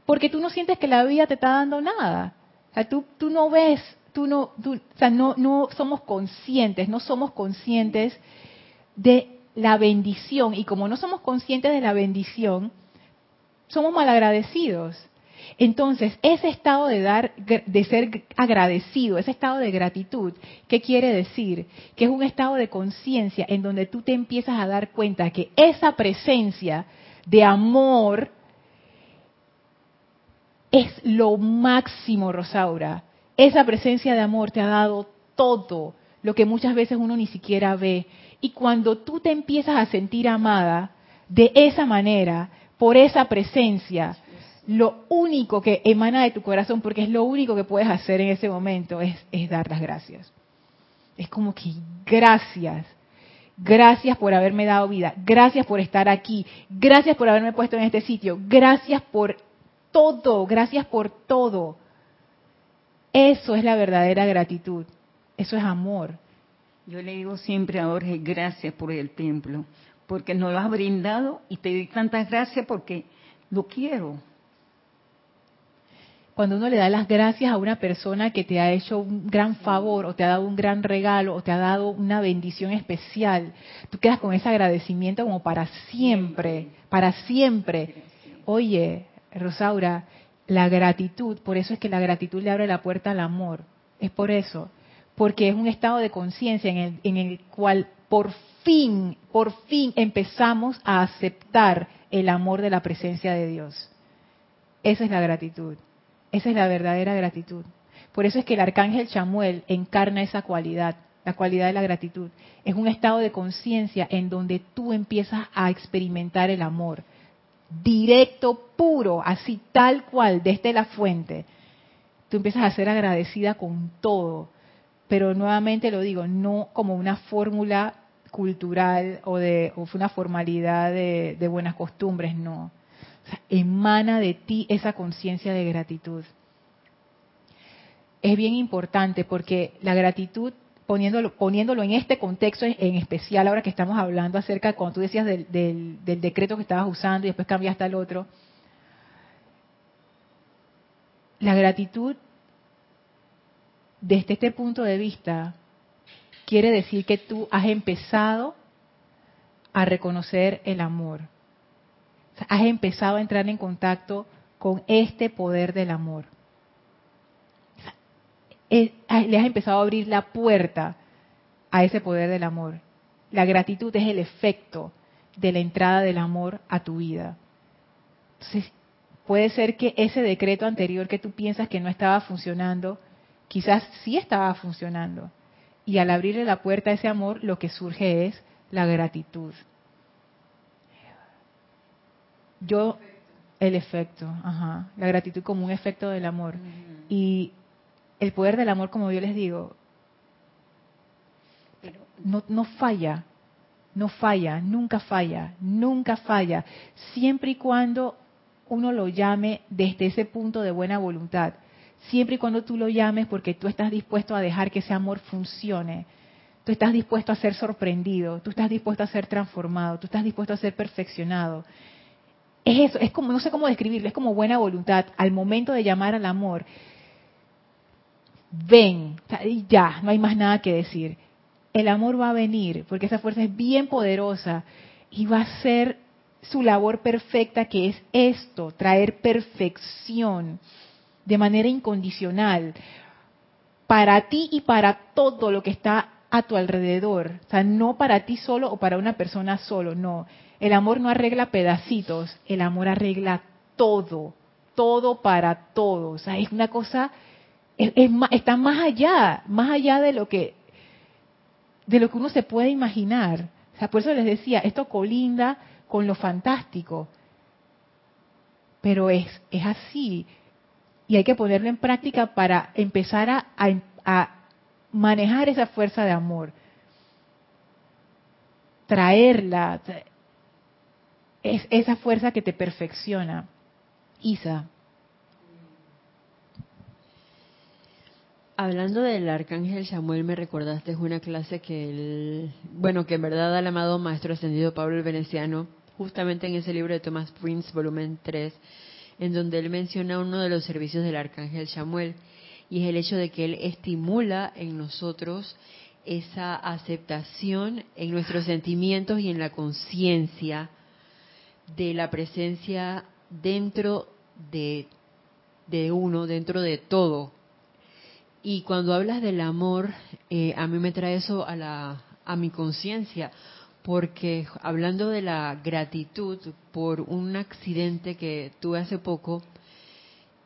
porque tú no sientes que la vida te está dando nada. O sea, tú, tú no ves, tú no, o sea, no, no somos conscientes, no somos conscientes de la bendición. Y como no somos conscientes de la bendición, somos malagradecidos. Entonces, ese estado de dar, de ser agradecido, ese estado de gratitud, ¿qué quiere decir? Que es un estado de conciencia en donde tú te empiezas a dar cuenta que esa presencia de amor es lo máximo, Rosaura. Esa presencia de amor te ha dado todo lo que muchas veces uno ni siquiera ve. Y cuando tú te empiezas a sentir amada de esa manera, por esa presencia, lo único que emana de tu corazón, porque es lo único que puedes hacer en ese momento, es, es dar las gracias. Es como que gracias, gracias por haberme dado vida, gracias por estar aquí, gracias por haberme puesto en este sitio, gracias por todo, gracias por todo. Eso es la verdadera gratitud, eso es amor. Yo le digo siempre a Jorge, gracias por el templo, porque nos lo has brindado y te doy tantas gracias porque lo quiero. Cuando uno le da las gracias a una persona que te ha hecho un gran favor o te ha dado un gran regalo o te ha dado una bendición especial, tú quedas con ese agradecimiento como para siempre, para siempre. Oye, Rosaura, la gratitud, por eso es que la gratitud le abre la puerta al amor, es por eso, porque es un estado de conciencia en el, en el cual por fin, por fin empezamos a aceptar el amor de la presencia de Dios. Esa es la gratitud, esa es la verdadera gratitud. Por eso es que el arcángel Chamuel encarna esa cualidad, la cualidad de la gratitud. Es un estado de conciencia en donde tú empiezas a experimentar el amor directo, puro, así tal cual, desde la fuente, tú empiezas a ser agradecida con todo. Pero nuevamente lo digo, no como una fórmula cultural o de una formalidad de, buenas costumbres, no. emana de ti esa conciencia de gratitud. Es bien importante porque la gratitud poniéndolo, poniéndolo en este contexto en especial, ahora que estamos hablando acerca, cuando tú decías del, del, decreto que estabas usando y después cambiaste al otro, la gratitud desde este punto de vista quiere decir que tú has empezado a reconocer el amor. has empezado a entrar en contacto con este poder del amor. Le has empezado a abrir la puerta a ese poder del amor. La gratitud es el efecto de la entrada del amor a tu vida. Entonces, puede ser que ese decreto anterior que tú piensas que no estaba funcionando, quizás sí estaba funcionando. Y al abrirle la puerta a ese amor, lo que surge es la gratitud. Yo, el efecto, ajá, la gratitud como un efecto del amor. Y el poder del amor, como yo les digo, no, falla, no falla, nunca falla, nunca falla, siempre y cuando uno lo llame desde ese punto de buena voluntad, siempre y cuando tú lo llames porque tú estás dispuesto a dejar que ese amor funcione, tú estás dispuesto a ser sorprendido, tú estás dispuesto a ser transformado, tú estás dispuesto a ser perfeccionado. Es eso, es como, no sé cómo describirlo, es como buena voluntad. Al momento de llamar al amor, ven, ya, no hay más nada que decir. el amor va a venir, porque esa fuerza es bien poderosa y va a ser su labor perfecta, que es esto, traer perfección de manera incondicional para ti y para todo lo que está a tu alrededor. O sea, no para ti solo o para una persona solo, no. El amor no arregla pedacitos, el amor arregla todo, todo para todos. O sea, es una cosa, es, está más allá, más allá de lo que de lo que uno se puede imaginar. O sea, por eso les decía, esto colinda con lo fantástico. Pero es, es así. Y hay que ponerlo en práctica para empezar a, a manejar esa fuerza de amor. Traerla. Es esa fuerza que te perfecciona. Isa. Hablando del arcángel Samuel, me recordaste una clase que el, bueno, que en verdad el amado maestro ascendido Pablo el Veneciano, justamente en ese libro de Thomas Prince, volumen 3, en donde él menciona uno de los servicios del arcángel Samuel, y es el hecho de que él estimula en nosotros esa aceptación en nuestros sentimientos y en la conciencia de la presencia dentro de, de uno, dentro de todo y cuando hablas del amor, eh, a mí me trae eso a, la, a mi conciencia, porque hablando de la gratitud por un accidente que tuve hace poco,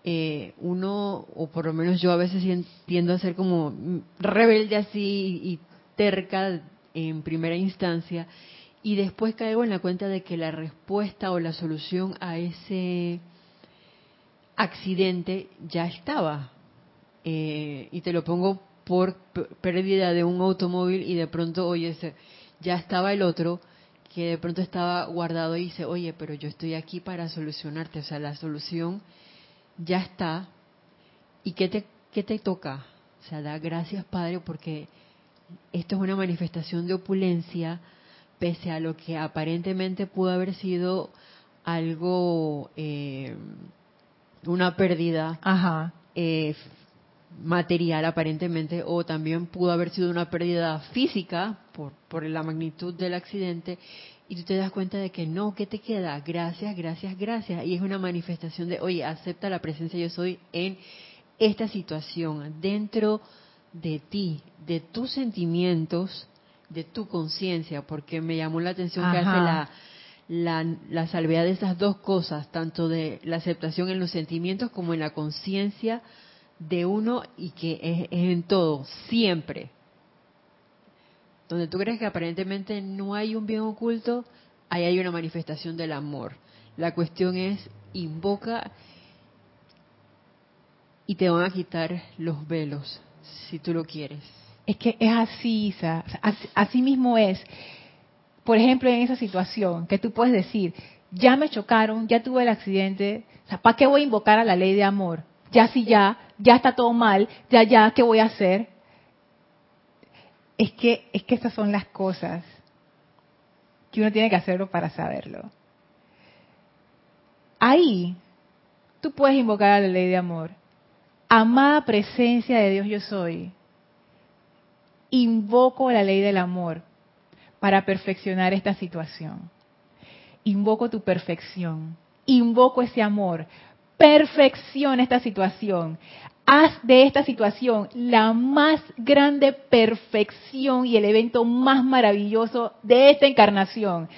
eh, uno, o por lo menos yo a veces tiendo a ser como rebelde así y terca en primera instancia, y después caigo en la cuenta de que la respuesta o la solución a ese accidente ya estaba. Eh, y te lo pongo por pérdida de un automóvil y de pronto, oye, ya estaba el otro que de pronto estaba guardado y dice, oye, pero yo estoy aquí para solucionarte, o sea, la solución ya está. ¿Y qué te, qué te toca? O sea, da gracias, Padre, porque esto es una manifestación de opulencia, pese a lo que aparentemente pudo haber sido algo, eh, una pérdida Ajá. Eh, material aparentemente o también pudo haber sido una pérdida física por, por la magnitud del accidente y tú te das cuenta de que no, ¿qué te queda? Gracias, gracias, gracias. Y es una manifestación de, oye, acepta la presencia yo soy en esta situación, dentro de ti, de tus sentimientos, de tu conciencia, porque me llamó la atención que hace la, la, la salvedad de esas dos cosas, tanto de la aceptación en los sentimientos como en la conciencia de uno y que es, en todo, siempre. Donde tú crees que aparentemente no hay un bien oculto, ahí hay una manifestación del amor. La cuestión es, invoca y te van a quitar los velos, si tú lo quieres. Es que es así, Isa. Así, mismo es. Por ejemplo, en esa situación, que tú puedes decir, ya me chocaron, ya tuve el accidente, ¿para qué voy a invocar a la ley de amor? Ya si ya, ya está todo mal, ya, ya, ¿qué voy a hacer? Es que, es que estas son las cosas que uno tiene que hacerlo para saberlo. Ahí, tú puedes invocar a la ley de amor. Amada presencia de Dios yo soy. Invoco la ley del amor para perfeccionar esta situación. Invoco tu perfección. Invoco ese amor perfección esta situación. Haz de esta situación la más grande perfección y el evento más maravilloso de esta encarnación.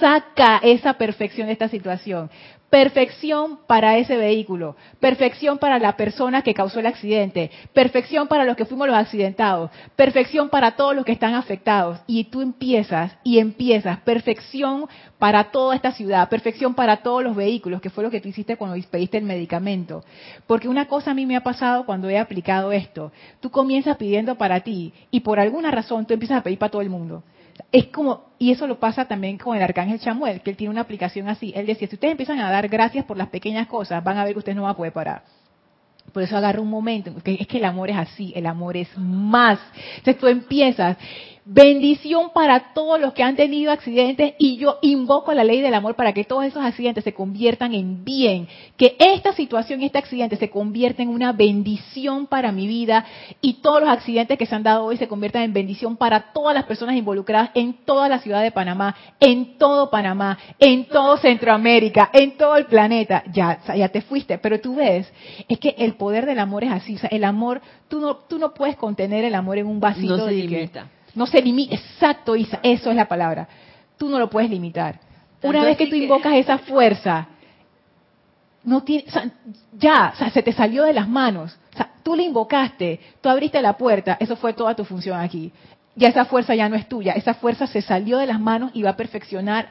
Saca esa perfección de esta situación perfección para ese vehículo, perfección para la persona que causó el accidente, perfección para los que fuimos los accidentados, perfección para todos los que están afectados. Y tú empiezas y empiezas, perfección para toda esta ciudad, perfección para todos los vehículos, que fue lo que tú hiciste cuando pediste el medicamento. Porque una cosa a mí me ha pasado cuando he aplicado esto, tú comienzas pidiendo para ti y por alguna razón tú empiezas a pedir para todo el mundo es como, y eso lo pasa también con el arcángel Chamuel, que él tiene una aplicación así. Él decía, si ustedes empiezan a dar gracias por las pequeñas cosas, van a ver que ustedes no van a poder parar. Por eso agarra un momento, que es que el amor es así, el amor es más. Entonces tú empiezas, Bendición para todos los que han tenido accidentes y yo invoco la ley del amor para que todos esos accidentes se conviertan en bien, que esta situación y este accidente se convierta en una bendición para mi vida y todos los accidentes que se han dado hoy se conviertan en bendición para todas las personas involucradas en toda la ciudad de Panamá, en todo Panamá, en todo Centroamérica, en todo el planeta. Ya, ya te fuiste, pero tú ves, es que el poder del amor es así, o sea, el amor, tú no, tú no puedes contener el amor en un vasito no se de limita. No se limita, exacto, Isa, eso es la palabra. Tú no lo puedes limitar. Una vez que tú invocas esa fuerza, no tiene, ya, o sea, se te salió de las manos. O sea, tú le invocaste, tú abriste la puerta, eso fue toda tu función aquí. Ya esa fuerza ya no es tuya, esa fuerza se salió de las manos y va a perfeccionar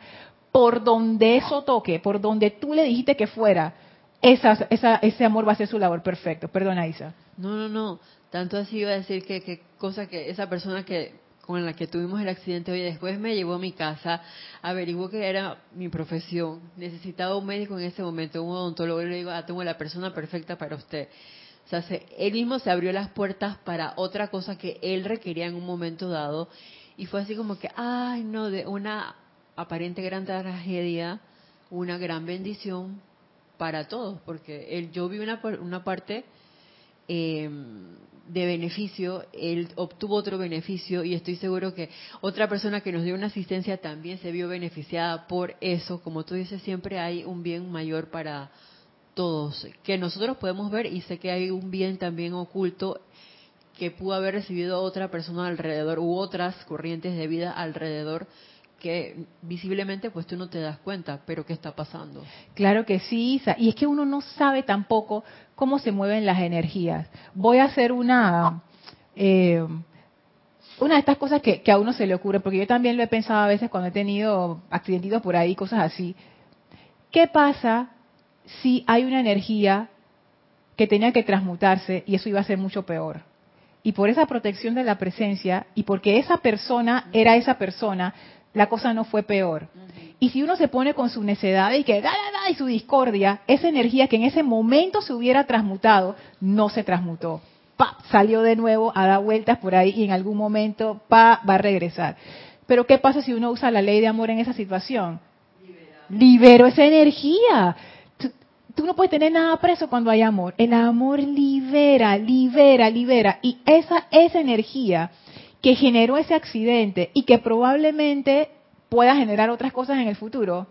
por donde eso toque, por donde tú le dijiste que fuera, esa, esa, ese amor va a ser su labor perfecto. Perdona, Isa. No, no, no. Tanto así iba a decir que, que cosa que esa persona que con la que tuvimos el accidente hoy. Después me llevó a mi casa, averiguó que era mi profesión, necesitaba un médico en ese momento, un odontólogo, y le digo, ah, tengo la persona perfecta para usted. O sea, él mismo se abrió las puertas para otra cosa que él requería en un momento dado, y fue así como que, ay, no, de una aparente gran tragedia, una gran bendición para todos, porque él, yo vi una, una parte eh, de beneficio, él obtuvo otro beneficio y estoy seguro que otra persona que nos dio una asistencia también se vio beneficiada por eso. Como tú dices, siempre hay un bien mayor para todos, que nosotros podemos ver y sé que hay un bien también oculto que pudo haber recibido otra persona alrededor u otras corrientes de vida alrededor que visiblemente pues tú no te das cuenta, pero ¿qué está pasando? Claro que sí, Isa. Y es que uno no sabe tampoco cómo se mueven las energías. Voy a hacer una... Eh, una de estas cosas que, a uno se le ocurre, porque yo también lo he pensado a veces cuando he tenido accidentitos por ahí, cosas así. ¿Qué pasa si hay una energía que tenía que transmutarse y eso iba a ser mucho peor? Y por esa protección de la presencia y porque esa persona era esa persona, la cosa no fue peor. Y si uno se pone con su necedad y que da, da, y su discordia, esa energía que en ese momento se hubiera transmutado, no se transmutó. Pa, salió de nuevo a dar vueltas por ahí y en algún momento pa, va a regresar. Pero ¿qué pasa si uno usa la ley de amor en esa situación? Libero esa energía. Tú, tú no puedes tener nada preso cuando hay amor. El amor libera, libera, libera. Y esa, esa energía que generó ese accidente y que probablemente pueda generar otras cosas en el futuro,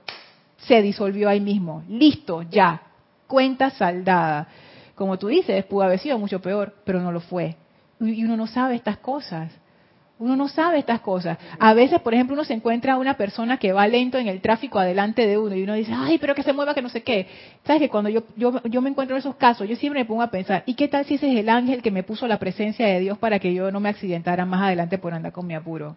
se disolvió ahí mismo. Listo, ya. Cuenta saldada. Como tú dices, pudo haber sido mucho peor, pero no lo fue. Y uno no sabe estas cosas. Uno no sabe estas cosas. A veces, por ejemplo, uno se encuentra a una persona que va lento en el tráfico adelante de uno y uno dice, ay, pero que se mueva, que no sé qué. Sabes que cuando yo, yo, yo me encuentro en esos casos, yo siempre me pongo a pensar, ¿y qué tal si ese es el ángel que me puso la presencia de Dios para que yo no me accidentara más adelante por andar con mi apuro?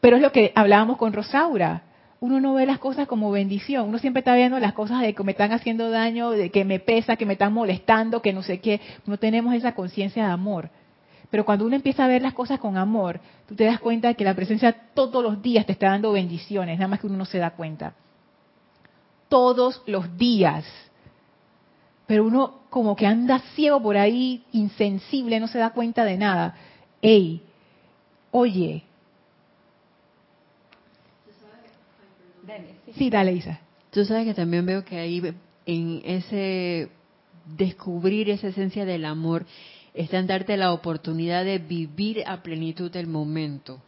Pero es lo que hablábamos con Rosaura. Uno no ve las cosas como bendición. Uno siempre está viendo las cosas de que me están haciendo daño, de que me pesa, que me están molestando, que no sé qué. No tenemos esa conciencia de amor. Pero cuando uno empieza a ver las cosas con amor, tú te das cuenta de que la presencia todos los días te está dando bendiciones, nada más que uno no se da cuenta. Todos los días. Pero uno como que anda ciego por ahí, insensible, no se da cuenta de nada. Ey, oye. Sí, dale, Isa. Tú sabes que también veo que ahí en ese descubrir esa esencia del amor está en darte la oportunidad de vivir a plenitud el momento.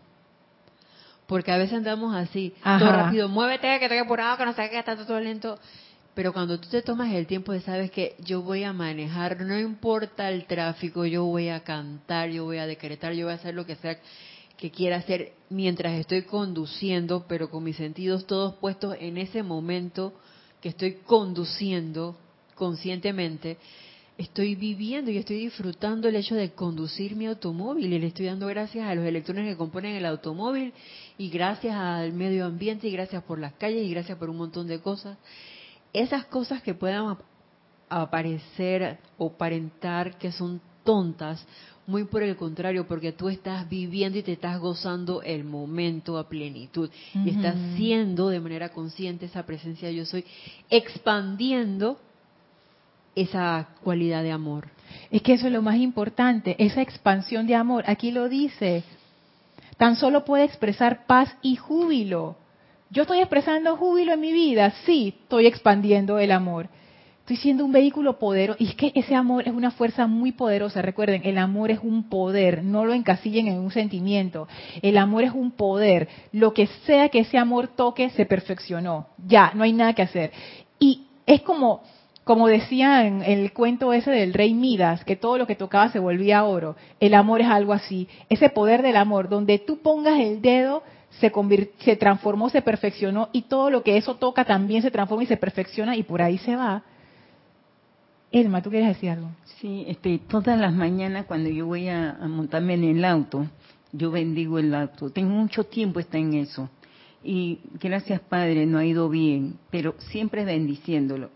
Porque a veces andamos así, todo rápido, muévete, que estoy apurado, que no sé qué, está todo lento. Pero cuando tú te tomas el tiempo de sabes que yo voy a manejar, no importa el tráfico, yo voy a cantar, yo voy a decretar, yo voy a hacer lo que sea que quiera hacer mientras estoy conduciendo, pero con mis sentidos todos puestos en ese momento que estoy conduciendo conscientemente, estoy viviendo y estoy disfrutando el hecho de conducir mi automóvil y le estoy dando gracias a los electrones que componen el automóvil y gracias al medio ambiente y gracias por las calles y gracias por un montón de cosas. Esas cosas que puedan aparecer o parentar que son tontas, muy por el contrario, porque tú estás viviendo y te estás gozando el momento a plenitud y estás siendo de manera consciente esa presencia yo soy, expandiendo esa cualidad de amor. Es que eso es lo más importante, esa expansión de amor. Aquí lo dice. tan solo puede expresar paz y júbilo. Yo estoy expresando júbilo en mi vida, sí, estoy expandiendo el amor. Estoy siendo un vehículo poderoso. Y es que ese amor es una fuerza muy poderosa. Recuerden, el amor es un poder. No lo encasillen en un sentimiento. El amor es un poder. Lo que sea que ese amor toque, se perfeccionó. Ya, no hay nada que hacer. Y es como, como decía en el cuento ese del rey Midas, que todo lo que tocaba se volvía oro. El amor es algo así. Ese poder del amor, donde tú pongas el dedo, se, se transformó, se perfeccionó y todo lo que eso toca también se transforma y se perfecciona y por ahí se va. Elma, ¿tú quieres decir algo? Sí, este, todas las mañanas cuando yo voy a, montarme en el auto, yo bendigo el auto. Tengo mucho tiempo está en eso. Y gracias Padre, no ha ido bien, pero siempre bendiciéndolo.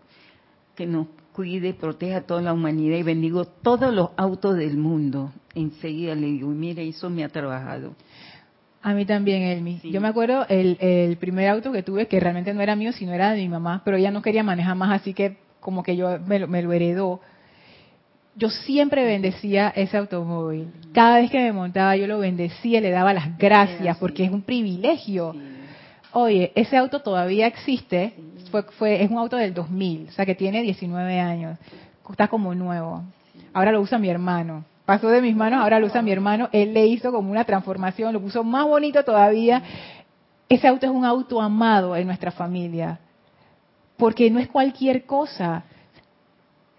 Que nos cuide, proteja a toda la humanidad y bendigo todos los autos del mundo. Enseguida le digo, mire, eso me ha trabajado. A mí también, Elmi. Yo me acuerdo el, el primer auto que tuve, que realmente no era mío, sino era de mi mamá, pero ella no quería manejar más, así que como que yo me lo, heredó. Yo siempre bendecía ese automóvil. Cada vez que me montaba yo lo bendecía, le daba las gracias porque es un privilegio. Oye, ese auto todavía existe. Fue, fue, es un auto del 2000, o sea que tiene 19 años. Está como nuevo. Ahora lo usa mi hermano. Pasó de mis manos, ahora lo usa mi hermano. Él le hizo como una transformación, lo puso más bonito todavía. Ese auto es un auto amado en nuestra familia porque no es cualquier cosa.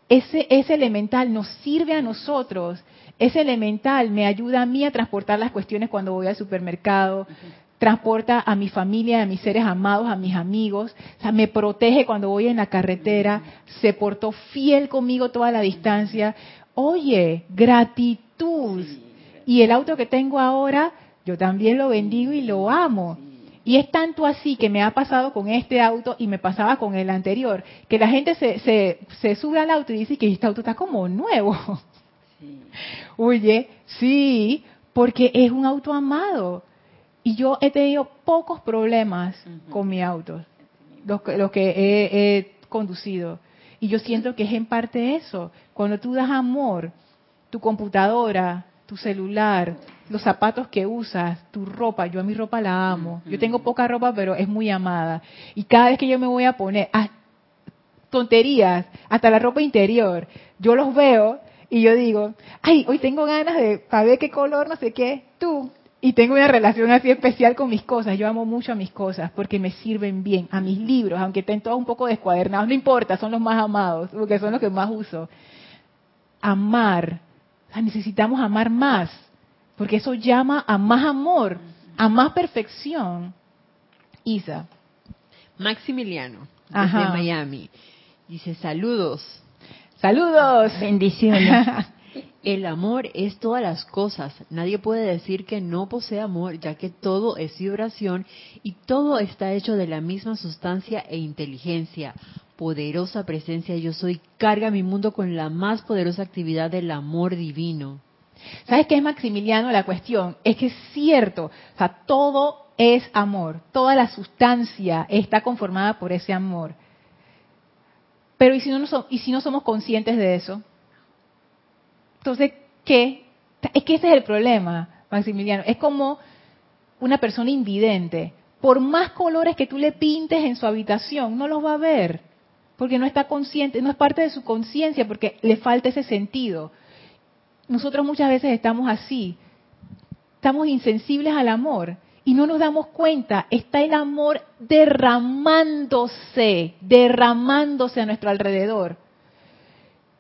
Ese, ese elemental nos sirve a nosotros. Ese elemental me ayuda a mí a transportar las cuestiones cuando voy al supermercado, transporta a mi familia, a mis seres amados, a mis amigos, o sea, me protege cuando voy en la carretera, se portó fiel conmigo toda la distancia. Oye, gratitud. Y el auto que tengo ahora, yo también lo bendigo y lo amo. Y es tanto así que me ha pasado con este auto y me pasaba con el anterior, que la gente se, se, se sube al auto y dice que este auto está como nuevo. Oye, sí, porque es un auto amado. Y yo he tenido pocos problemas con mi auto, los, que he, he conducido. Y yo siento que es en parte eso. Cuando tú das amor, tu computadora, tu celular, los zapatos que usas, tu ropa, yo a mi ropa la amo. Yo tengo poca ropa, pero es muy amada. Y cada vez que yo me voy a poner ah, tonterías, hasta la ropa interior, yo los veo y yo digo, ay, hoy tengo ganas de saber qué color, no sé qué, tú. Y tengo una relación así especial con mis cosas. Yo amo mucho a mis cosas porque me sirven bien. A mis libros, aunque estén todos un poco descuadernados, no importa, son los más amados, porque son los que más uso. Amar. necesitamos amar más porque eso llama a más amor, a más perfección. Isa. Maximiliano, desde Miami. Dice, saludos. Saludos. Bendiciones. El amor es todas las cosas. Nadie puede decir que no posee amor, ya que todo es vibración y todo está hecho de la misma sustancia e inteligencia. Poderosa presencia yo soy, carga mi mundo con la más poderosa actividad del amor divino. ¿Sabes qué es Maximiliano? La cuestión es que es cierto, o sea, todo es amor, toda la sustancia está conformada por ese amor. Pero ¿y si no, ¿y si no somos conscientes de eso? Entonces, ¿qué? Es que ese es el problema, Maximiliano. Es como una persona invidente. Por más colores que tú le pintes en su habitación, no los va a ver, porque no está consciente, no es parte de su conciencia, porque le falta ese sentido nosotros muchas veces estamos así, estamos insensibles al amor y no nos damos cuenta, está el amor derramándose, derramándose a nuestro alrededor.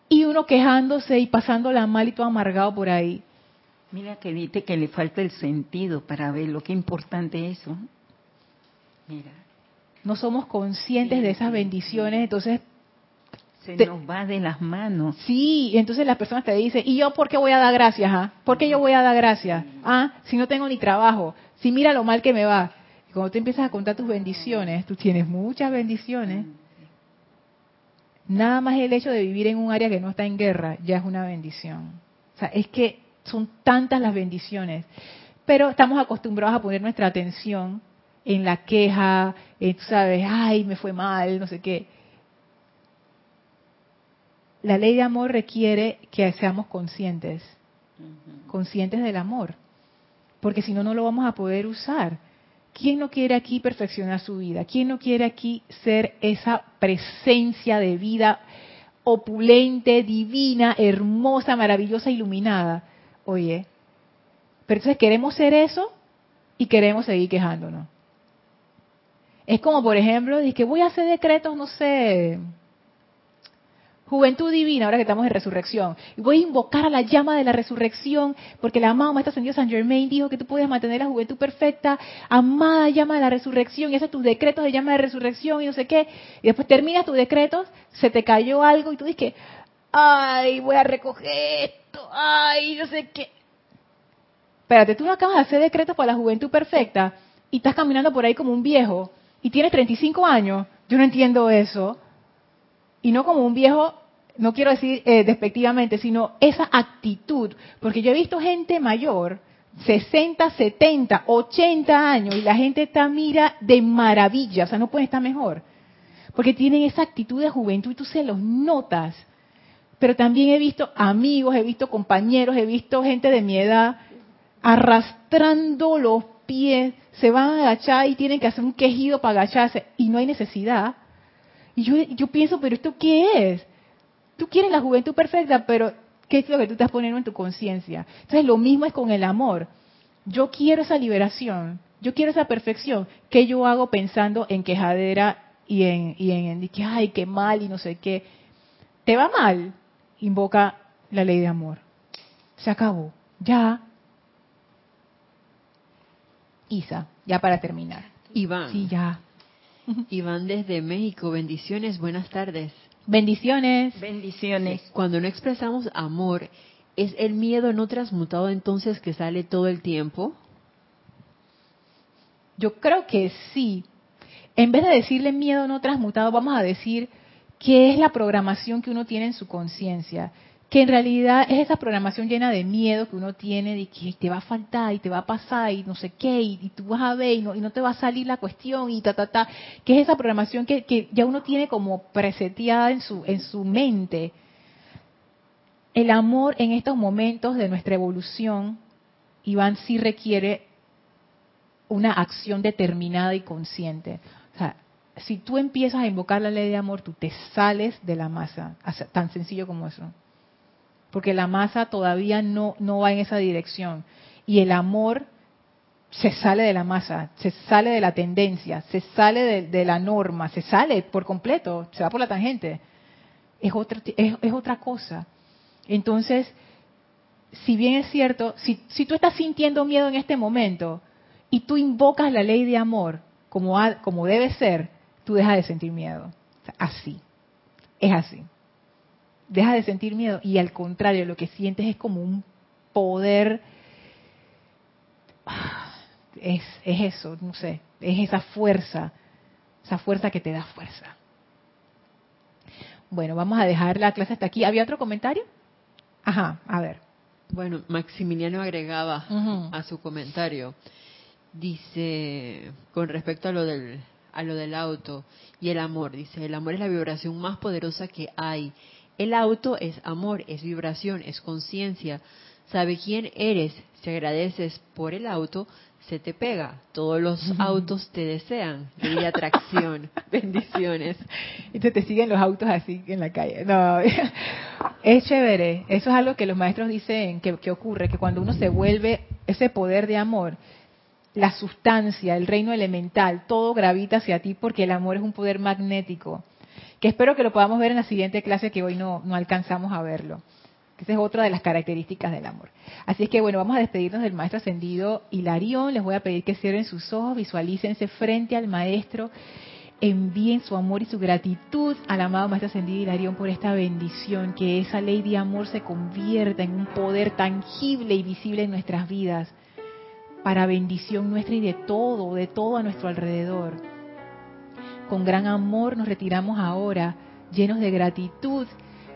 Y uno quejándose y pasándola mal y todo amargado por ahí. Mira que dice que le falta el sentido para ver lo que importante es eso. Mira. No somos conscientes de esas bendiciones, entonces se nos va de las manos. Sí, entonces las personas te dicen, ¿y yo por qué voy a dar gracias? Ah? ¿Por qué yo voy a dar gracias? Ah, si no tengo ni trabajo, si mira lo mal que me va. Y cuando tú empiezas a contar tus bendiciones, tú tienes muchas bendiciones. Nada más el hecho de vivir en un área que no está en guerra ya es una bendición. O sea, es que son tantas las bendiciones. Pero estamos acostumbrados a poner nuestra atención en la queja, en, tú sabes, ay, me fue mal, no sé qué la ley de amor requiere que seamos conscientes, conscientes del amor. porque si no, no lo vamos a poder usar. ¿Quién no quiere aquí perfeccionar su vida? ¿Quién no quiere aquí ser esa presencia de vida opulente, divina, hermosa, maravillosa, iluminada? Oye, pero entonces queremos ser eso y queremos seguir quejándonos. Es como, por ejemplo, que voy a hacer decretos, no sé, juventud divina, ahora que estamos en resurrección. Voy a invocar a la llama de la resurrección, porque la amada Maestra Ascendido San Germain dijo que tú puedes mantener la juventud perfecta, amada llama de la resurrección, y haces tus decretos de llama de resurrección y no sé qué. Y después terminas tus decretos, se te cayó algo y tú dices que, ay, voy a recoger esto, ay, no sé qué. Espérate, tú no acabas de hacer decretos para la juventud perfecta y estás caminando por ahí como un viejo y tienes 35 años. Yo no entiendo eso. Y no como un viejo, no quiero decir eh, despectivamente, sino esa actitud. Porque yo he visto gente mayor, 60, 70, 80 años, y la gente está mira de maravilla, o sea, no puede estar mejor. Porque tienen esa actitud de juventud y tú se los notas. Pero también he visto amigos, he visto compañeros, he visto gente de mi edad arrastrando los pies, se van a agachar y tienen que hacer un quejido para agacharse y no hay necesidad. Y yo, yo pienso, pero ¿esto qué es? Tú quieres la juventud perfecta, pero ¿qué es lo que tú estás poniendo en tu conciencia? Entonces lo mismo es con el amor. Yo quiero esa liberación, yo quiero esa perfección. ¿Qué yo hago pensando en quejadera y en, y en, que, ay, qué mal y no sé qué? ¿Te va mal? Invoca la ley de amor. Se acabó. Ya, Isa, ya para terminar. Iván. Sí, ya. Iván desde México, bendiciones, buenas tardes. Bendiciones. Bendiciones. Cuando no expresamos amor, ¿es el miedo no transmutado entonces que sale todo el tiempo? Yo creo que sí. En vez de decirle miedo no transmutado, vamos a decir qué es la programación que uno tiene en su conciencia que en realidad es esa programación llena de miedo que uno tiene de que te va a faltar y te va a pasar y no sé qué, y, tú vas a ver y no, y no, te va a salir la cuestión y ta, ta, ta, que es esa programación que, que ya uno tiene como preseteada en su, en su mente. El amor en estos momentos de nuestra evolución, Iván, sí requiere una acción determinada y consciente. O sea, si tú empiezas a invocar la ley de amor, tú te sales de la masa, tan sencillo como eso porque la masa todavía no, no va en esa dirección. Y el amor se sale de la masa, se sale de la tendencia, se sale de, la norma, se sale por completo, se va por la tangente. Es otra, es, otra cosa. Entonces, si bien es cierto, si, si, tú estás sintiendo miedo en este momento y tú invocas la ley de amor como, como debe ser, tú dejas de sentir miedo. Así. Es así deja de sentir miedo y al contrario, lo que sientes es como un poder, es, es eso, no sé, es esa fuerza, esa fuerza que te da fuerza. Bueno, vamos a dejar la clase hasta aquí. ¿Había otro comentario? Ajá, a ver. Bueno, Maximiliano agregaba a su comentario, dice, con respecto a lo del a lo del auto y el amor, dice, el amor es la vibración más poderosa que hay el auto es amor, es vibración, es conciencia. Sabe quién eres. Si agradeces por el auto, se te pega. Todos los autos te desean. de atracción. Bendiciones. Y te, te siguen los autos así en la calle. No, es chévere. Eso es algo que los maestros dicen que, que ocurre, que cuando uno se vuelve ese poder de amor, la sustancia, el reino elemental, todo gravita hacia ti porque el amor es un poder magnético que espero que lo podamos ver en la siguiente clase que hoy no, no alcanzamos a verlo. Esa es otra de las características del amor. Así es que bueno, vamos a despedirnos del maestro ascendido Hilarión. Les voy a pedir que cierren sus ojos, visualícense frente al maestro, envíen su amor y su gratitud al amado maestro ascendido Hilarión por esta bendición, que esa ley de amor se convierta en un poder tangible y visible en nuestras vidas, para bendición nuestra y de todo, de todo a nuestro alrededor con gran amor nos retiramos ahora, llenos de gratitud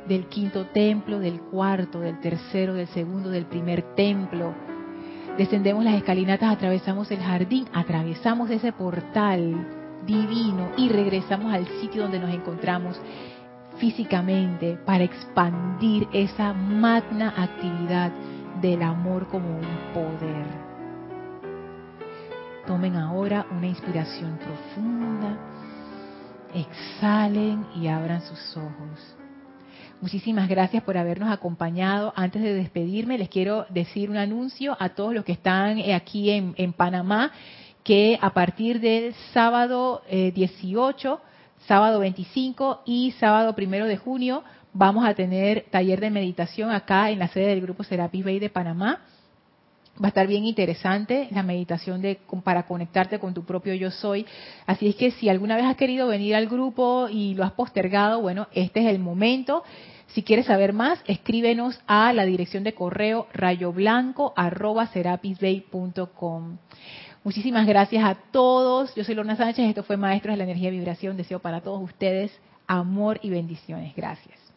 del quinto templo, del cuarto, del tercero, del segundo, del primer templo. Descendemos las escalinatas, atravesamos el jardín, atravesamos ese portal divino y regresamos al sitio donde nos encontramos físicamente para expandir esa magna actividad del amor como un poder. Tomen ahora una inspiración profunda. Exhalen y abran sus ojos. Muchísimas gracias por habernos acompañado. Antes de despedirme, les quiero decir un anuncio a todos los que están aquí en, Panamá, que a partir del sábado 18, eh, sábado 25 y sábado 1 de junio vamos a tener taller de meditación acá en la sede del Grupo Serapis Bay de Panamá. Va a estar bien interesante la meditación de, para conectarte con tu propio yo soy. Así es que si alguna vez has querido venir al grupo y lo has postergado, bueno, este es el momento. Si quieres saber más, escríbenos a la dirección de correo rayoblanco.com. Muchísimas gracias a todos. Yo soy Lorna Sánchez. Esto fue Maestros de la Energía y Vibración. Deseo para todos ustedes amor y bendiciones. Gracias.